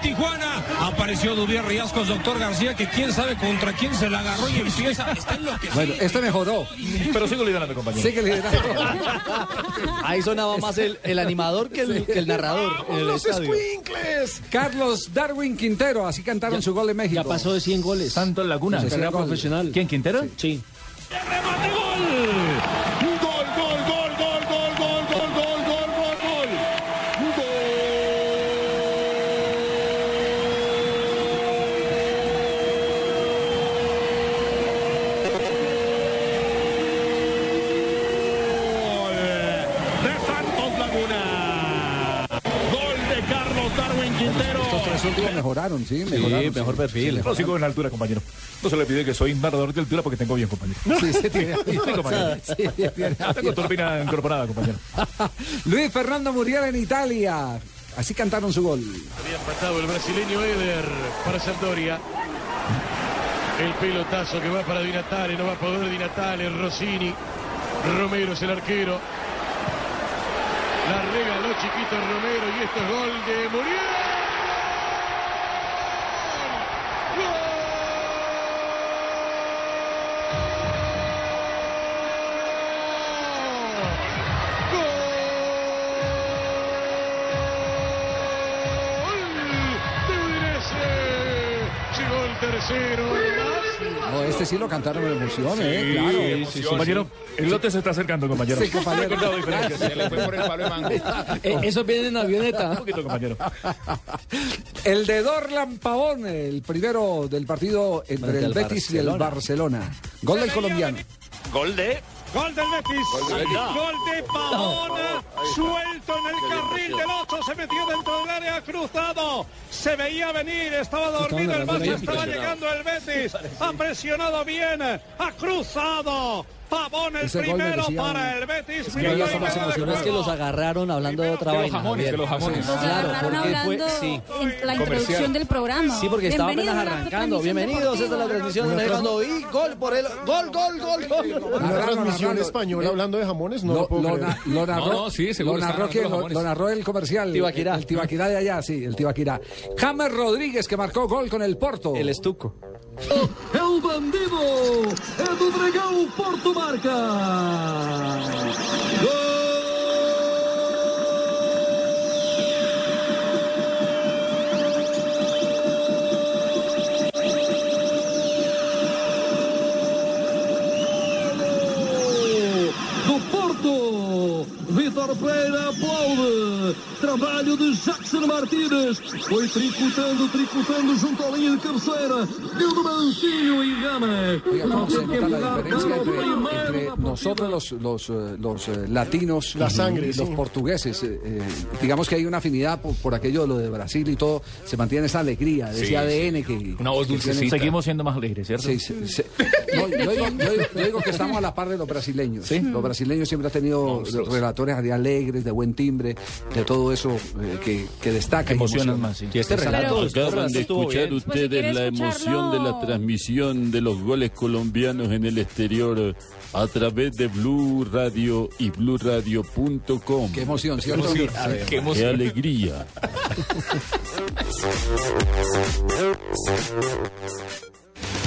De Tijuana apareció Dubier Riascos, doctor García, que quién sabe contra quién se la agarró y empieza. Está enloquecido. Bueno, este mejoró. Pero sigo liderando, compañero. Sigue liderando. Ahí sonaba más el, el animador que el, que el narrador en el ¡Los estadio. squinkles! Carlos Darwin Quintero, así cantaron su gol en México. Ya pasó de 100 goles. Santos Laguna. Sí, gol. profesional. ¿Quién, Quintero? Sí. ¡Remate! Gol, mejoraron, sí, mejoraron. Sí, mejor perfil. No sigo en altura, compañero. No se le pide que soy narrador de altura porque tengo bien, compañero. Sí, sí, tiene- Sí, compañero. Sí, tiene- Tengo turbina incorporada, compañero. Luis Fernando Muriel en Italia. Así cantaron su gol. Había empatado el brasileño Eder para Sampdoria. El pelotazo que va para Di Natale, no va a poder Di Natale, Rossini. Romero es el arquero. La regaló chiquito Romero y esto es gol de Muriel. No, este sí lo cantaron en emoción, ¿eh? Claro. Sí, sí, compañero, el lote se está acercando, compañero. Sí, compañero. Se le fue por el palo de mango. Eh, eso viene en avioneta. Un poquito, compañero. El de Dorlan Pavón, el primero del partido entre el Betis y el Barcelona. Gol del colombiano. Gol de. Gol del Betis. Gol de Pavón. Suelto en el carril del 8. Se metió dentro del área cruzado. Se veía venir. Estaba dormido el Barça. Estaba llegando el Betis. Ha presionado bien. Ha cruzado. Pavón el Ese primero para un- el Betis. que ahí está más Minuto y medio de Pero es que los agarraron hablando de otra vaina. jamones, Javier. de los jamones. Los Claro, porque fue- hablando sí. en la introducción del programa. Sí, porque estaba apenas Bienvenidos a la arrancando. Bienvenidos, esta es la transmisión de y gol por el gol, gol, gol, gol. Una transmisión española hablando de jamones, no lo, Lo, puedo lo creer. lo narró, No, no, sí, seguro lo narró el comercial. Tibaquirá. El Tibaquirá de allá, sí, el Tibaquirá. James Rodríguez que marcó gol con el Porto. El estuco. É o bandido! É do Dragão Porto marca! Do Porto! Vitor Pereira aplaude! Trabalho de Jackson Martínez! Foi tricotando, tricotando junto à linha de cabeceira! Deu de mancinho e gana! Oiga, ¿cómo se Tem que nota la diferencia entre, entre nosotros los, los, eh, los eh, latinos La sangre, y los sí. portugueses? Eh, digamos que hay una afinidad por, por aquello de lo de Brasil y todo. Se mantiene esa alegría, de Sí, ese ADN que... Una voz que dulcecita. tienen- Seguimos siendo más alegres, ¿cierto? Sí, sí, sí. No, yo, digo, yo digo- yo digo que estamos a la par de los brasileños. Los brasileños siempre han tenido, relatores así alegres, de buen timbre, de todo eso eh, que, que destaca. emociona. más, sí. Y este relato, Acaban de escuchar. Pues ustedes la emoción de la transmisión de los goles colombianos en el exterior a través de Blue Radio y BlueRadio.com. Qué emoción, ¿cierto? Qué, ver. Qué emoción. alegría.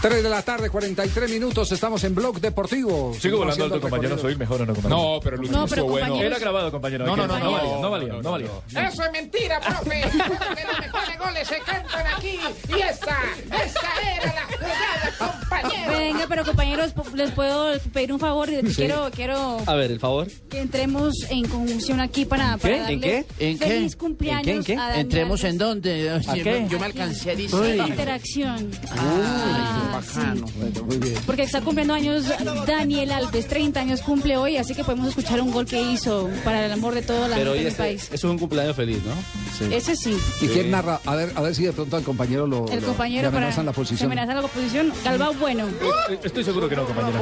3 de la tarde, 43 minutos, estamos en Blog Deportivo. Sigo volando alto, el compañero. Soy mejor o no, compañero. No, pero el último No, pero estuvo bueno. Era grabado, compañero. No, no, no, no, no, valía, no, no valía, no valía. Eso es mentira, profe. De los mejores goles se cantan aquí. Y esta, esta era la jugada, compañero. Venga, pero compañeros, les puedo pedir un favor. Quiero, quiero A ver, el favor. que entremos en conjunción aquí para, para ¿Qué? darle ¿En qué? ¿En qué? feliz cumpleaños ¿En qué? ¿En qué? ¿Entremos en dónde? ¿A qué? Yo me alcancé a decir. Interacción. Ah, sí. Muy bien. Porque está cumpliendo años Daniel Alves, 30 años cumple hoy, así que podemos escuchar un gol que hizo para el amor de toda la Pero gente del este, país. eso es un cumpleaños feliz, ¿no? Ese sí. ¿Y quién narra? A ver, a ver si de pronto al compañero lo, El lo- compañero le para amenazan la posición. amenaza la posición. Galvao Bueno. Eh, Estoy seguro que no, compañero.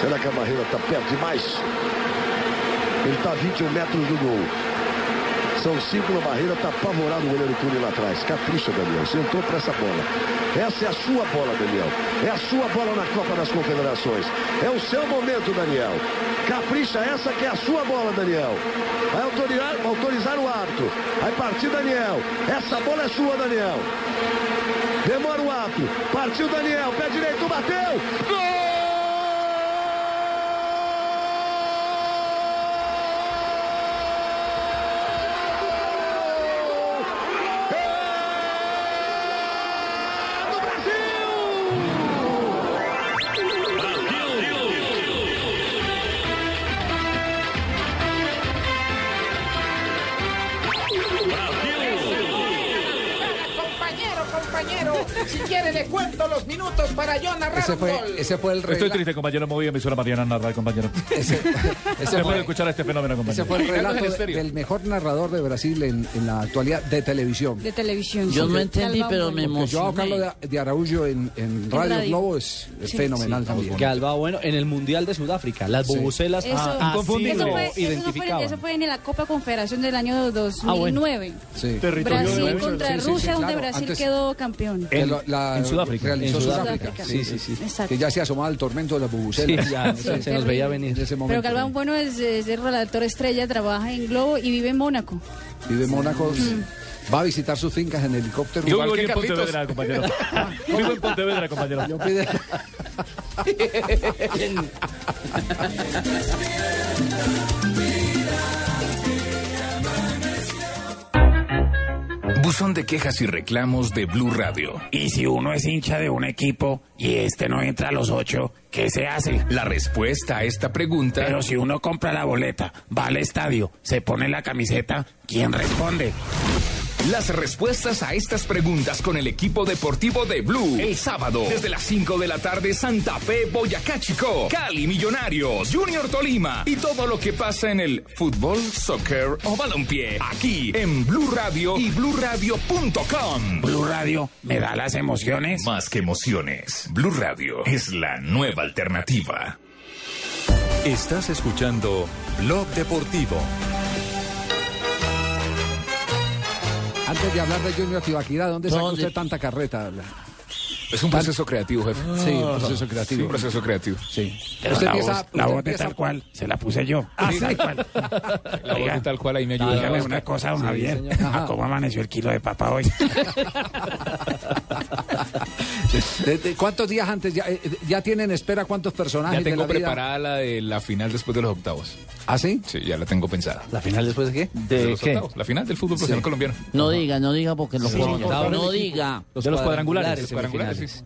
Será que a barreira está perto demais? Ele está a 21 metros do gol. São cinco na barreira, está apavorado o goleiro Túlio lá atrás. Capricha, Daniel. Você entrou para essa bola. Essa é a sua bola, Daniel. É a sua bola na Copa das Confederações. É o seu momento, Daniel. Capricha, essa que é a sua bola, Daniel. Vai autorizar, autorizar o árbitro. Vai partir, Daniel. Essa bola é sua, Daniel. Demora o árbitro. Partiu, Daniel. Pé direito, bateu. Gol! Minutos para yo narrar Ese un fue, gol. ese fue el Estoy relato. triste, compañero. Me voy a emisora Mariana a narrar, compañero. ese fue- de escuchar este fenómeno, compañero. Ese fue el relato de- del mejor narrador de Brasil en, en la actualidad de televisión. De televisión. Yo sí. no entendí, Galvao pero Bueno. me emocioné. Carlos de, de Araújo en, en Radio radio. Globo es, es Sí. fenomenal también. Galvao, bueno, en el Mundial de Sudáfrica, las Sí. bubucelas Eso, ah, eso, fue, eso, no fue, identificaban. eso fue en la Copa Confederación del año 2009. Sí. Brasil contra Sí, sí, sí, Rusia, donde claro. Brasil Antes- quedó campeón. en Sudáfrica. Sudáfrica. Sudáfrica. Sí, sí, sí. Exacto. Que ya se asomaba el tormento de las bubucelas. Sí, ya, se- se nos veía venir. En ese Pero momento. Galván Bueno es, es el relator estrella, trabaja en Globo y vive en Mónaco. Vive en Mónaco. Va a visitar sus fincas en helicóptero. Yo vivo en Pontevedra, compañero. Vivo en Pontevedra, compañero. Yo pide- Buzón de quejas y reclamos de Blue Radio. Y si uno es hincha de un equipo y este no entra a los ocho, ¿qué se hace? La respuesta a esta pregunta Pero si uno compra la boleta, va al estadio, se pone la camiseta, ¿quién responde? Las respuestas a estas preguntas con el equipo deportivo de Blue. El sábado, desde las 5 de la tarde, Santa Fe, Boyacá Chico, Cali Millonarios, Junior Tolima y todo lo que pasa en el fútbol, soccer o balompié. Aquí en Blue Radio y BlueRadio.com. Blue Radio me da las emociones. Más que emociones, Blue Radio es la nueva alternativa. Estás escuchando Blog Deportivo. Antes de hablar de Junior Tibaquirá, ¿dónde saca ¿Dónde? usted tanta carreta? Es un proceso creativo, jefe. Sí, un proceso creativo. Sí, un proceso creativo. Sí. Pero Usted la empieza- voz, la usted voz de empieza tal cual, se la puse yo. Ah, Sí, tal cual. La voz de tal cual ahí me ayuda. Dígame una cosa, don Sí, Javier. señor. ¿A ¿Cómo amaneció el kilo de papa hoy? De- de- ¿Cuántos días antes ya, eh, ya tienen espera cuántos personajes Ya de tengo vida? preparada la de la final después de los octavos. ¿Ah, sí? Sí, ya la tengo pensada. ¿La final después de qué? ¿De, los octavos. La final del fútbol profesional colombiano. No diga, no diga porque lo Sí, puedo- no, diga. de los cuadrangulares. Los cuadrangulares, sí.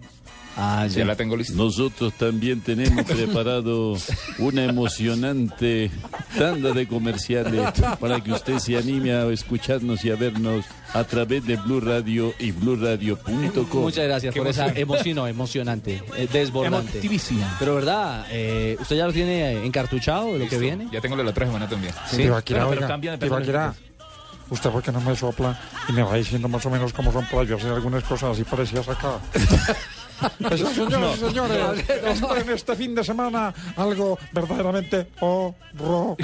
Ah, ya la tengo lista. Nosotros también tenemos preparado una emocionante tanda de comerciales para que usted se anime a escucharnos y a vernos a través de Blue Radio y BlueRadio.com. Muchas gracias por esa emoción, emocionante, eh, desbordante. Emotivísima. Pero verdad, eh, ¿usted ya lo tiene eh, encartuchado de lo que viene? Ya tengo la de la otra semana también. Sí. Bueno, oiga, usted porque no me sopla y me va diciendo más o menos cómo son para yo hacer algunas cosas así parecidas acá. Pues, señoras y señores, esperen este fin de semana algo verdaderamente horroroso.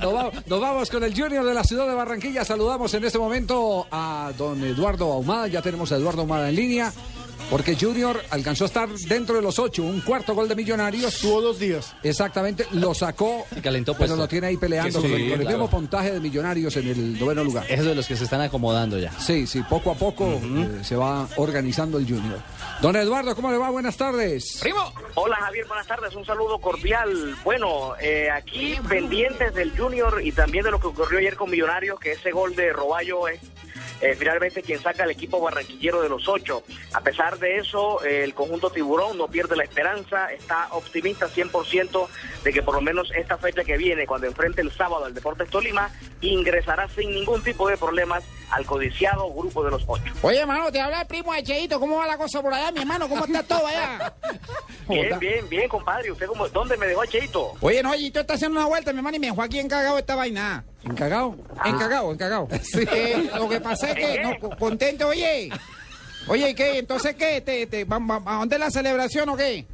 Nos, va- nos vamos con el Junior de la ciudad de Barranquilla. Saludamos en este momento a don Eduardo Ahumada. Ya tenemos a Eduardo Ahumada en línea. Porque Junior alcanzó a estar dentro de los ocho, un cuarto gol de Millonarios. Tuvo dos días. Exactamente, lo sacó, Y calentó pero lo tiene ahí peleando Sí, con, con el mismo puntaje de Millonarios en el noveno lugar. Es de los que se están acomodando ya. Sí, sí, poco a poco eh, se va organizando el Junior. Don Eduardo, ¿cómo le va? Buenas tardes. Primo. Hola Javier, buenas tardes, un saludo cordial. Bueno, eh, aquí pendientes del Junior y también de lo que ocurrió ayer con Millonarios, que ese gol de Roballo es eh, finalmente quien saca al equipo barranquillero de los ocho. A pesar de eso, eh, el conjunto tiburón no pierde la esperanza, está optimista 100% de que por lo menos esta fecha que viene, cuando enfrente el sábado al Deportes Tolima, ingresará sin ningún tipo de problemas al codiciado grupo de los ocho. Oye, hermano, te habla el primo de Cheito. ¿Cómo va la cosa por allá, mi hermano? ¿Cómo está todo allá? Bien, bien, bien, compadre. ¿Usted cómo, dónde me dejó Cheito? Oye, no, Cheito está haciendo una vuelta, mi hermano, y me dejó aquí encagado esta vaina. ¿Encagado? Encagado, encagado. Eh, lo que pasa es que, no, co- contento, oye. Oye, ¿y qué? Entonces, ¿qué? Te, te, va- va- ¿A dónde es la celebración o qué?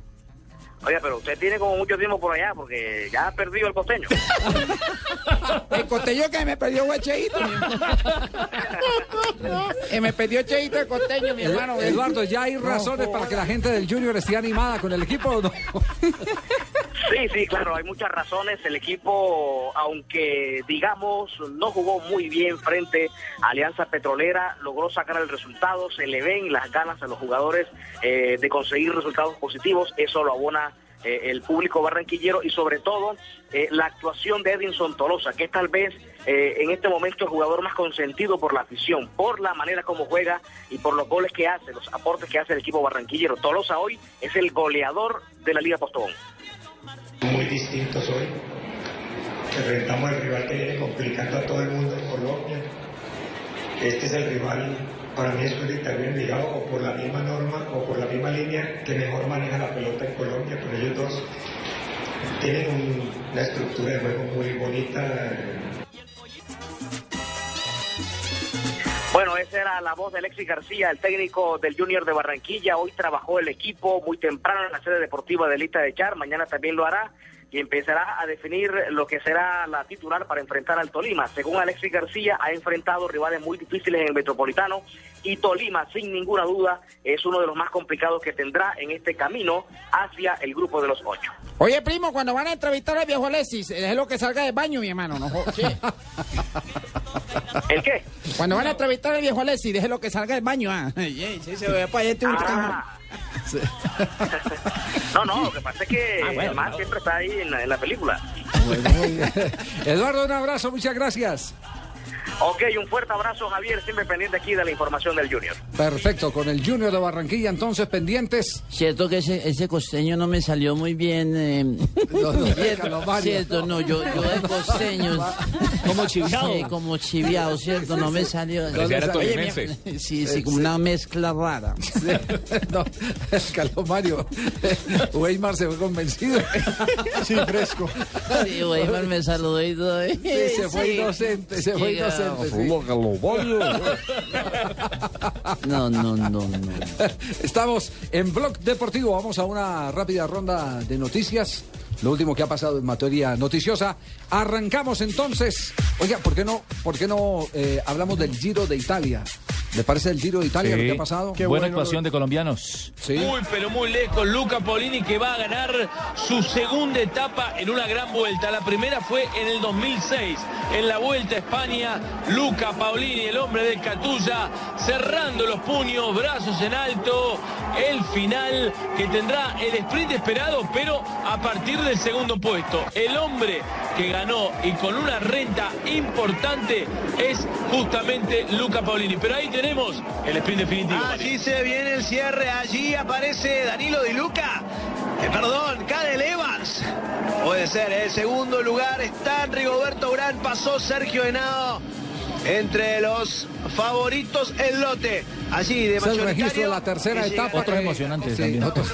Oiga, pero usted tiene como mucho tiempo por allá porque ya ha perdido el costeño. El costeño que me perdió fue Cheito. hermano. Eh, me perdió Cheito el costeño, mi hermano. Eh, Eduardo, ¿ya hay razones para que la gente del Junior esté animada con el equipo o no? Sí, sí, claro, hay muchas razones. El equipo, aunque digamos no jugó muy bien frente a Alianza Petrolera, logró sacar el resultado. Se le ven las ganas a los jugadores eh, de conseguir resultados positivos. Eso lo abona eh, el público barranquillero y sobre todo eh, la actuación de Edinson Tolosa, que es tal vez eh, en este momento el jugador más consentido por la afición, por la manera como juega y por los goles que hace, los aportes que hace el equipo barranquillero. Tolosa hoy es el goleador de la Liga Postobón. muy distintos hoy. Enfrentamos al rival que viene complicando a todo el mundo en Colombia. Este es el rival, para mí es un Italia Envigado, o por la misma norma o por la misma línea que mejor maneja la pelota en Colombia, pero ellos dos tienen un- una estructura de juego muy bonita. Bueno, esa era la voz de Alexis García, el técnico del Junior de Barranquilla. Hoy trabajó el equipo muy temprano en la sede deportiva de Lista de Char. Mañana también lo hará y empezará a definir lo que será la titular para enfrentar al Tolima. Según Alexis García, ha enfrentado rivales muy difíciles en el Metropolitano y Tolima, sin ninguna duda, es uno de los más complicados que tendrá en este camino hacia el grupo de los ocho. Oye, primo, cuando van a entrevistar al viejo Alexis, déjelo que salga del baño, mi hermano. No, jo- sí. ¿El qué? Cuando van a entrevistar al viejo Alexis, déjelo que salga del baño. Ah. Sí, sí, se ve para allá, este un Ah. No, no, lo que pasa es que el man siempre está ahí en la, en la película. Eduardo, un abrazo, muchas gracias. Ok, un fuerte abrazo, Javier, siempre pendiente aquí de la información del Junior. Perfecto, con el Junior de Barranquilla, entonces pendientes. Cierto que ese, ese costeño no me salió muy bien. eh, No, no, cierto, déjalo, Mario. cierto, no, yo, yo de costeños. Como chiviado. Sí, como chiviado, cierto, no me salió. Oye, mi- sí, sí, como una mezcla rara. no, Carlos Mario. Weimar se fue convencido. Sí, fresco. Sí, Weimar me saludó y todo. Sí, se fue Sí. inocente, se fue Llega- inocente. No, no, no, no. Estamos en Blog Deportivo. Vamos a una rápida ronda de noticias. Lo último que ha pasado en materia noticiosa. Arrancamos entonces. Oiga, ¿por qué no, por qué no eh, hablamos del Giro de Italia? ¿Le parece el tiro de Italia lo Sí. que ha pasado? Buena actuación de colombianos. Sí. Muy pero muy lejos Luca Paulini que va a ganar su segunda etapa en una gran vuelta. La primera fue en el 2006 en la Vuelta a España. Luca Paulini, el hombre de Catulla, cerrando los puños, brazos en alto. El final que tendrá el sprint esperado, pero a partir del segundo puesto. El hombre que ganó y con una renta importante es justamente Luca Paulini. Pero ahí tenemos el sprint definitivo. Allí se viene el cierre, allí aparece Danilo Di Luca. Eh, perdón, Cadel Evans. Puede ser, el segundo lugar está Rigoberto Urán, pasó Sergio Henao. Entre los favoritos el lote. Allí de Es el registro de mayoritario, la tercera que etapa. Otros emocionantes Sí, también. otros.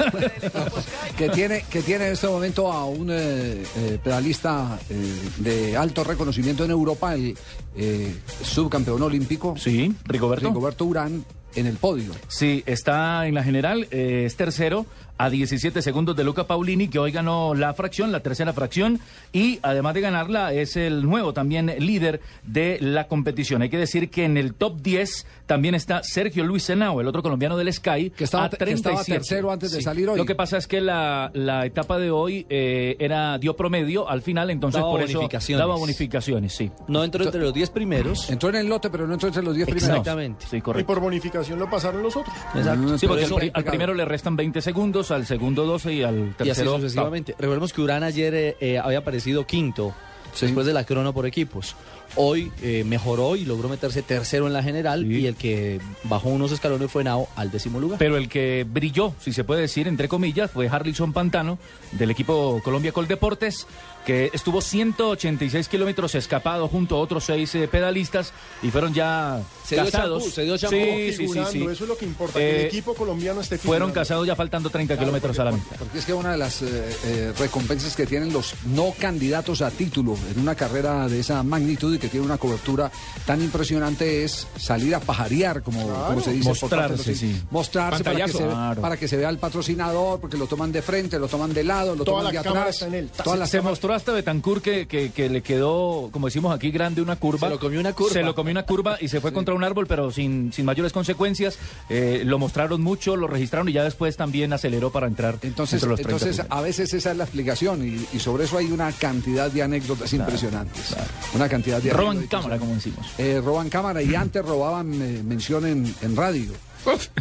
que tiene que tiene en este momento a un eh, eh, pedalista eh, de alto reconocimiento en Europa, el eh, subcampeón olímpico. Sí, Rigoberto. Rigoberto Urán en el podio. Sí, está en la general, eh, es tercero a 17 segundos de Luca Paulini, que hoy ganó la fracción, la tercera fracción, y además de ganarla, es el nuevo también líder de la competición. Hay que decir que en el top 10 también está Sergio Luis Henao, el otro colombiano del Sky, Que estaba- a que estaba 37. tercero antes de salir hoy. Lo que pasa es que la, la etapa de hoy eh, era dio promedio al final, entonces Daba por eso bonificaciones. daba bonificaciones, sí. No entró entre los 10 primeros. Entró en el lote, pero no entró entre los 10 primeros. Exactamente. Sí, Y correcto. por bonificación lo pasaron los otros. Exacto. Sí, porque al, eso- al primero le restan 20 segundos, al segundo 12 y al Y así tercero. sucesivamente. Recordemos que Urán ayer eh, eh, había aparecido quinto después de la crono por equipos. Hoy eh, mejoró y logró meterse tercero en la general y el que bajó unos escalones fue Nao al décimo lugar. Pero el que brilló, si se puede decir, entre comillas, fue Harlison Pantano, del equipo Colombia Coldeportes, que estuvo 186 kilómetros escapado junto a otros seis eh, pedalistas y fueron ya Se dio casados. champú, se dio champú. Sí, sí, sí, Figurando, sí. Eso es lo que importa, que el Eh, equipo colombiano esté Fueron casados ya faltando 30 kilómetros a la mitad. Porque es que una de las eh, eh, recompensas que tienen los no candidatos a título en una carrera de esa magnitud y que tiene una cobertura tan impresionante es salir a pajarear, como, como se dice. por parte de los- Mostrarse, sí. Mostrarse para que, se, Claro. para que se vea el patrocinador, porque lo toman de frente, lo toman de lado, lo Toda toman la de atrás. en él. Se mostró hasta Betancourt que, que, que le quedó, como decimos aquí, grande una curva. Se lo comió una curva. Se lo comió una curva y se fue contra un árbol, pero sin, sin mayores consecuencias. Eh, lo mostraron mucho, lo registraron y ya después también aceleró para entrar Entonces, entre los 30 entonces primeros. a veces esa es la explicación y, y sobre eso hay una cantidad de anécdotas impresionantes. Una cantidad de Roban cámara, como decimos. Eh, roban cámara y antes robaban eh, mención en, en radio.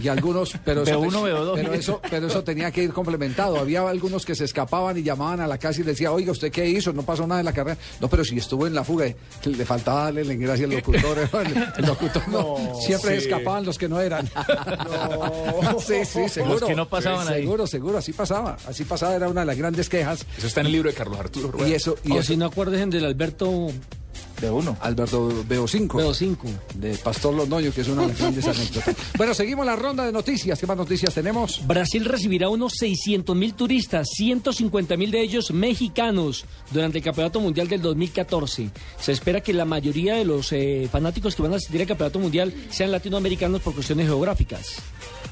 Y algunos, pero eso, Veo uno, veo dos. pero eso, pero eso tenía que ir complementado. Había algunos que se escapaban y llamaban a la casa y le decían, oiga, ¿usted qué hizo? No pasó nada en la carrera. No, pero si estuvo en la fuga, que le faltaba darle la gracia al locutor. El, el locutor no, siempre sí. escapaban los que no eran. sí, sí, seguro. Los que no pasaban Sí, ahí. Seguro, seguro, así pasaba. Así pasaba, era una de las grandes quejas. Eso está en el libro de Carlos Arturo Rueda. Y eso, y o eso- si no acuerden del Alberto de uno. Alberto Veo 5. Veo 5. De Pastor Londoño, que es una de las grandes anécdotas. Bueno, seguimos la ronda de noticias. ¿Qué más noticias tenemos? Brasil recibirá unos 600 mil turistas, 150 mil de ellos mexicanos, durante el Campeonato Mundial del 2014. Se espera que la mayoría de los eh, fanáticos que van a asistir al Campeonato Mundial sean latinoamericanos por cuestiones geográficas.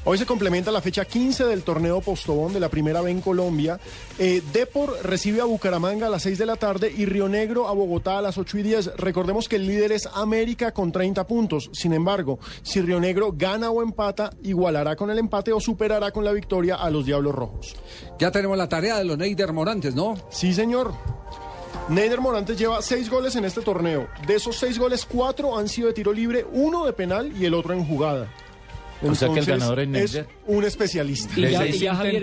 Hoy se complementa la fecha 15 del torneo Postobón de la Primera B en Colombia. Eh, Depor recibe a Bucaramanga a las 6 de la tarde y Río Negro a Bogotá a las 8 y 10. Recordemos que el líder es América con 30 puntos. Sin embargo, si Río Negro gana o empata, igualará con el empate o superará con la victoria a los Diablos Rojos. Ya tenemos la tarea de los Neider Morantes, ¿no? Sí, señor. Neider Morantes lleva seis goles en este torneo. De esos seis goles, cuatro han sido de tiro libre, uno de penal y el otro en jugada. O sea que el Entonces, ganador es un especialista. Y ya, y ya, Javier,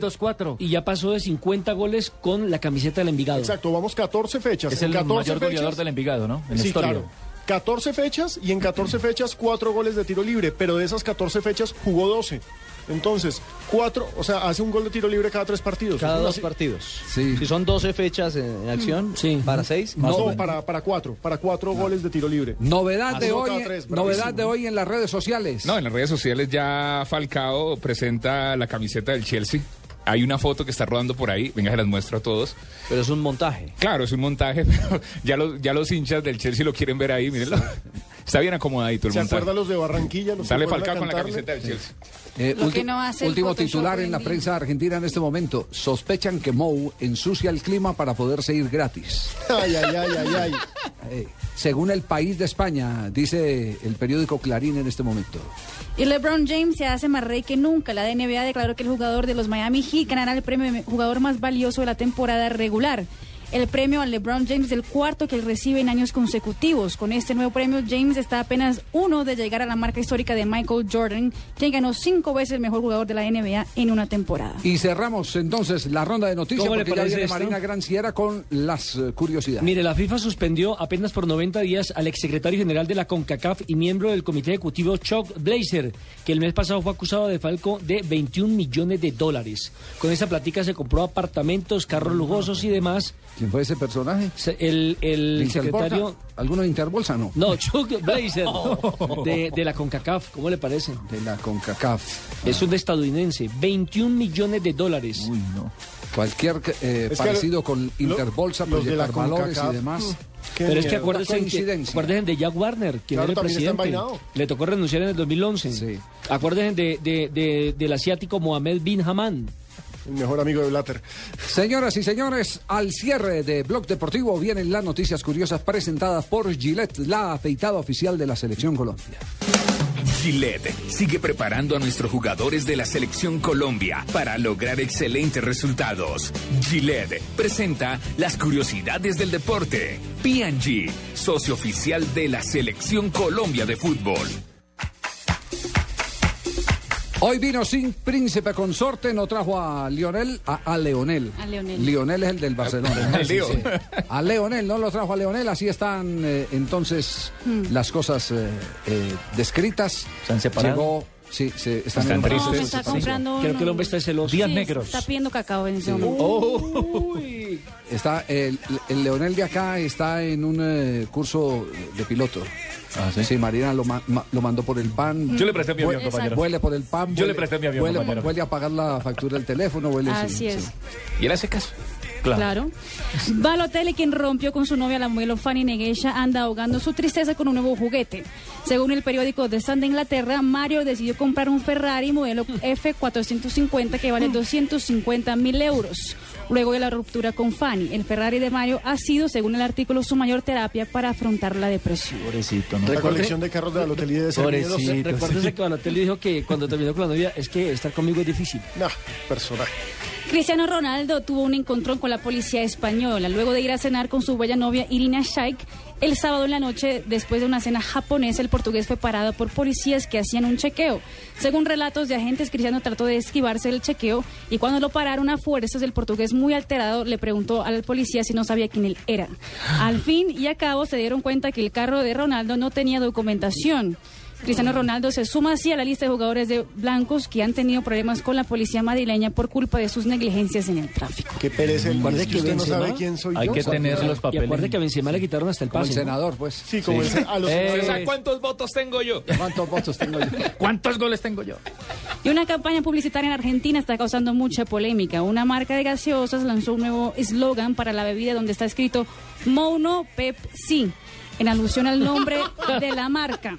y ya pasó de 50 goles con la camiseta del Envigado. Exacto, vamos 14 fechas. Es el 14 mayor goleador fechas- del Envigado, ¿no? En sí, historia. claro. 14 fechas y en 14 fechas 4 goles de tiro libre, pero de esas 14 fechas jugó 12. Entonces, 4, o sea, hace un gol de tiro libre cada 3 partidos. Cada dos si- partidos. Si son 12 fechas en, en acción, para 6. No, para, para 4, para 4 goles de tiro libre. Novedad de hoy, tres, novedad de hoy en las redes sociales. No, en las redes sociales ya Falcao presenta la camiseta del Chelsea. Hay una foto que está rodando por ahí, venga, se las muestro a todos. Pero es un montaje. Claro, es un montaje, pero ya los, ya los hinchas del Chelsea lo quieren ver ahí, mírenlo. Está bien acomodadito el ¿Se montaje. acuerdan los de Barranquilla? Los Sale Falcao con la camiseta del Chelsea. Eh, Lo ulti- que no último titular en la en prensa argentina en este momento. Sospechan que Mou ensucia el clima para poderse ir gratis. Ay, ay, ay, ay, ay. Eh, según el país de España, dice el periódico Clarín en este momento. Y LeBron James se hace más rey que nunca. La NBA declaró que el jugador de los Miami Heat ganará el premio jugador más valioso de la temporada regular. El premio a LeBron James es el cuarto que él recibe en años consecutivos. Con este nuevo premio, James está apenas uno de llegar a la marca histórica de Michael Jordan, quien ganó cinco veces el mejor jugador de la NBA en una temporada. Y cerramos entonces la ronda de noticias ¿Cómo le porque ya viene esto? Marina Granciera con las eh, curiosidades. Mire, la FIFA suspendió apenas por 90 días al exsecretario general de la CONCACAF y miembro del comité ejecutivo Chuck Blazer, que el mes pasado fue acusado de falco de 21 millones de dólares. Con esa platica se compró apartamentos, carros lujosos y demás. ¿Quién fue ese personaje? Se- El, el ¿De secretario... ¿Alguno de Interbolsa no? No, Chuck Blazer, de, de la CONCACAF, ¿cómo le parece? De la CONCACAF. Es un estadounidense, 21 millones de dólares. Uy, no. Cualquier eh, Es que parecido lo- con Interbolsa, los de la proyectar valores CONCACAF, y demás. Pero es que acuérdense, acuérdense de Jack Warner, quien Claro, era el presidente. Le tocó renunciar en el 2011. Acuérdense de, de- de- del asiático Mohamed Bin Haman. El mejor amigo de Blatter. Señoras y señores, al cierre de Blog Deportivo vienen las noticias curiosas presentadas por Gillette, la afeitada oficial de la Selección Colombia. Gillette sigue preparando a nuestros jugadores de la selección Colombia para lograr excelentes resultados. Gillette presenta las curiosidades del deporte. P&G, socio oficial de la selección Colombia de fútbol. Hoy vino sin príncipe consorte, no trajo a Lionel, a, a Leonel. A Leonel. Lionel es el del Barcelona. Sí, sí. A Leonel, no lo trajo a Leonel, así están eh, entonces Hmm. las cosas eh, eh, descritas. ¿Se han separado? Llegó, sí, se, están, Están tristes. No, se está comprando Creo que el hombre está celoso. Sí, Está pidiendo cacao en ese Sí. momento. Está el, el Leonel de acá está en un eh, curso de piloto. sí? Marina lo, ma- ma- lo mandó por el pan. Yo le presté mi avión, compañero. Vuele por el pan. Yo le presté mi avión, Vuele, compañero. vuele a pagar la factura del teléfono. Vuele, sí, Así es. sí. ¿Y él hace caso? Claro. Balotelli, quien rompió con su novia, la modelo Fanny Negesha, anda ahogando su tristeza con un nuevo juguete. Según el periódico The Sun de Inglaterra, Mario decidió comprar un Ferrari modelo F450 que vale 250 mil euros. Luego de la ruptura con Fanny, el Ferrari de Mario ha sido, según el artículo, su mayor terapia para afrontar la depresión. Pobrecito, La colección de carros de Balotelli debe ser. Recuérdese que Balotelli dijo que cuando terminó con la novia es que estar conmigo es difícil. Nah, personaje. Cristiano Ronaldo tuvo un encontrón con la policía española luego de ir a cenar con su bella novia Irina Shayk. El sábado en la noche, después de una cena japonesa, el portugués fue parado por policías que hacían un chequeo. Según relatos de agentes, Cristiano trató de esquivarse del chequeo y cuando lo pararon a fuerzas, el portugués muy alterado le preguntó al policía si no sabía quién él era. Al fin y a cabo se dieron cuenta que el carro de Ronaldo no tenía documentación. Cristiano Ronaldo se suma así a la lista de jugadores de blancos que han tenido problemas con la policía madrileña por culpa de sus negligencias en el tráfico. Qué pereza el Acuerde que usted no sabe quién soy Hay yo. que tener los Y papeles. acuerde que a Benzema le quitaron hasta el Como el pase. ¿no? senador, pues. Sí, como el se- a los Eh, ¿cuántos votos tengo yo? ¿Cuántos votos tengo yo? ¿Cuántos goles tengo yo? Y una campaña publicitaria en Argentina está causando mucha polémica. Una marca de gaseosas lanzó un nuevo eslogan para la bebida donde está escrito Mono Pepsi, en alusión al nombre de la marca.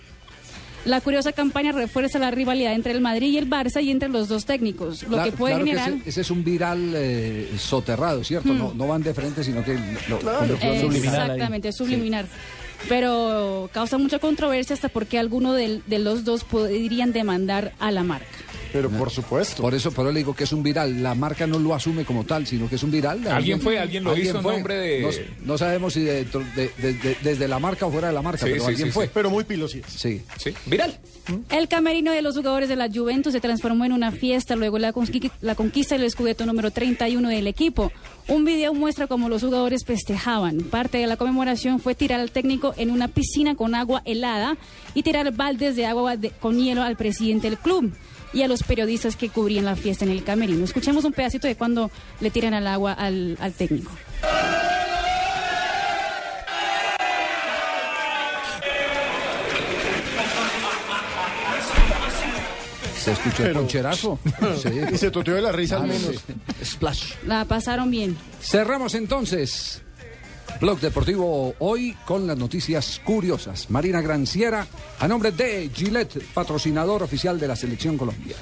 La curiosa campaña refuerza la rivalidad entre el Madrid y el Barça y entre los dos técnicos, lo Claro- que puede claro generar... ese, ese es un viral eh, soterrado, ¿cierto? Hmm. No, no van de frente, sino que lo, Claro. lo- lo- Exactamente, es subliminar. Pero causa mucha controversia hasta porque alguno de, los dos podrían demandar a la marca. Pero por supuesto. Por eso, por eso le digo que es un viral. La marca no lo asume como tal, sino que es un viral. de Alguien fue, alguien lo hizo en fue. nombre de- No, no sabemos si de- de- de- desde la marca o fuera de la marca, Sí, pero sí, alguien sí, fue. sí. Pero muy pilosí. Sí. Sí, viral. El camerino de los jugadores de la Juventus se transformó en una fiesta luego de la, la conquista del escudeto número 31 del equipo. Un video muestra cómo los jugadores festejaban. Parte de la conmemoración fue tirar al técnico en una piscina con agua helada y tirar baldes de agua de- con hielo al presidente del club y a los periodistas que cubrían la fiesta en el camerino. Escuchemos un pedacito de cuando le tiran al agua al, al técnico. Se escuchó el poncherazo. Sí. Y se toteó de la risa al Ah, menos. sí. Splash. La pasaron bien. Cerramos entonces Blog Deportivo hoy con las noticias curiosas. Marina Granciera, a nombre de Gillette, patrocinador oficial de la Selección Colombia.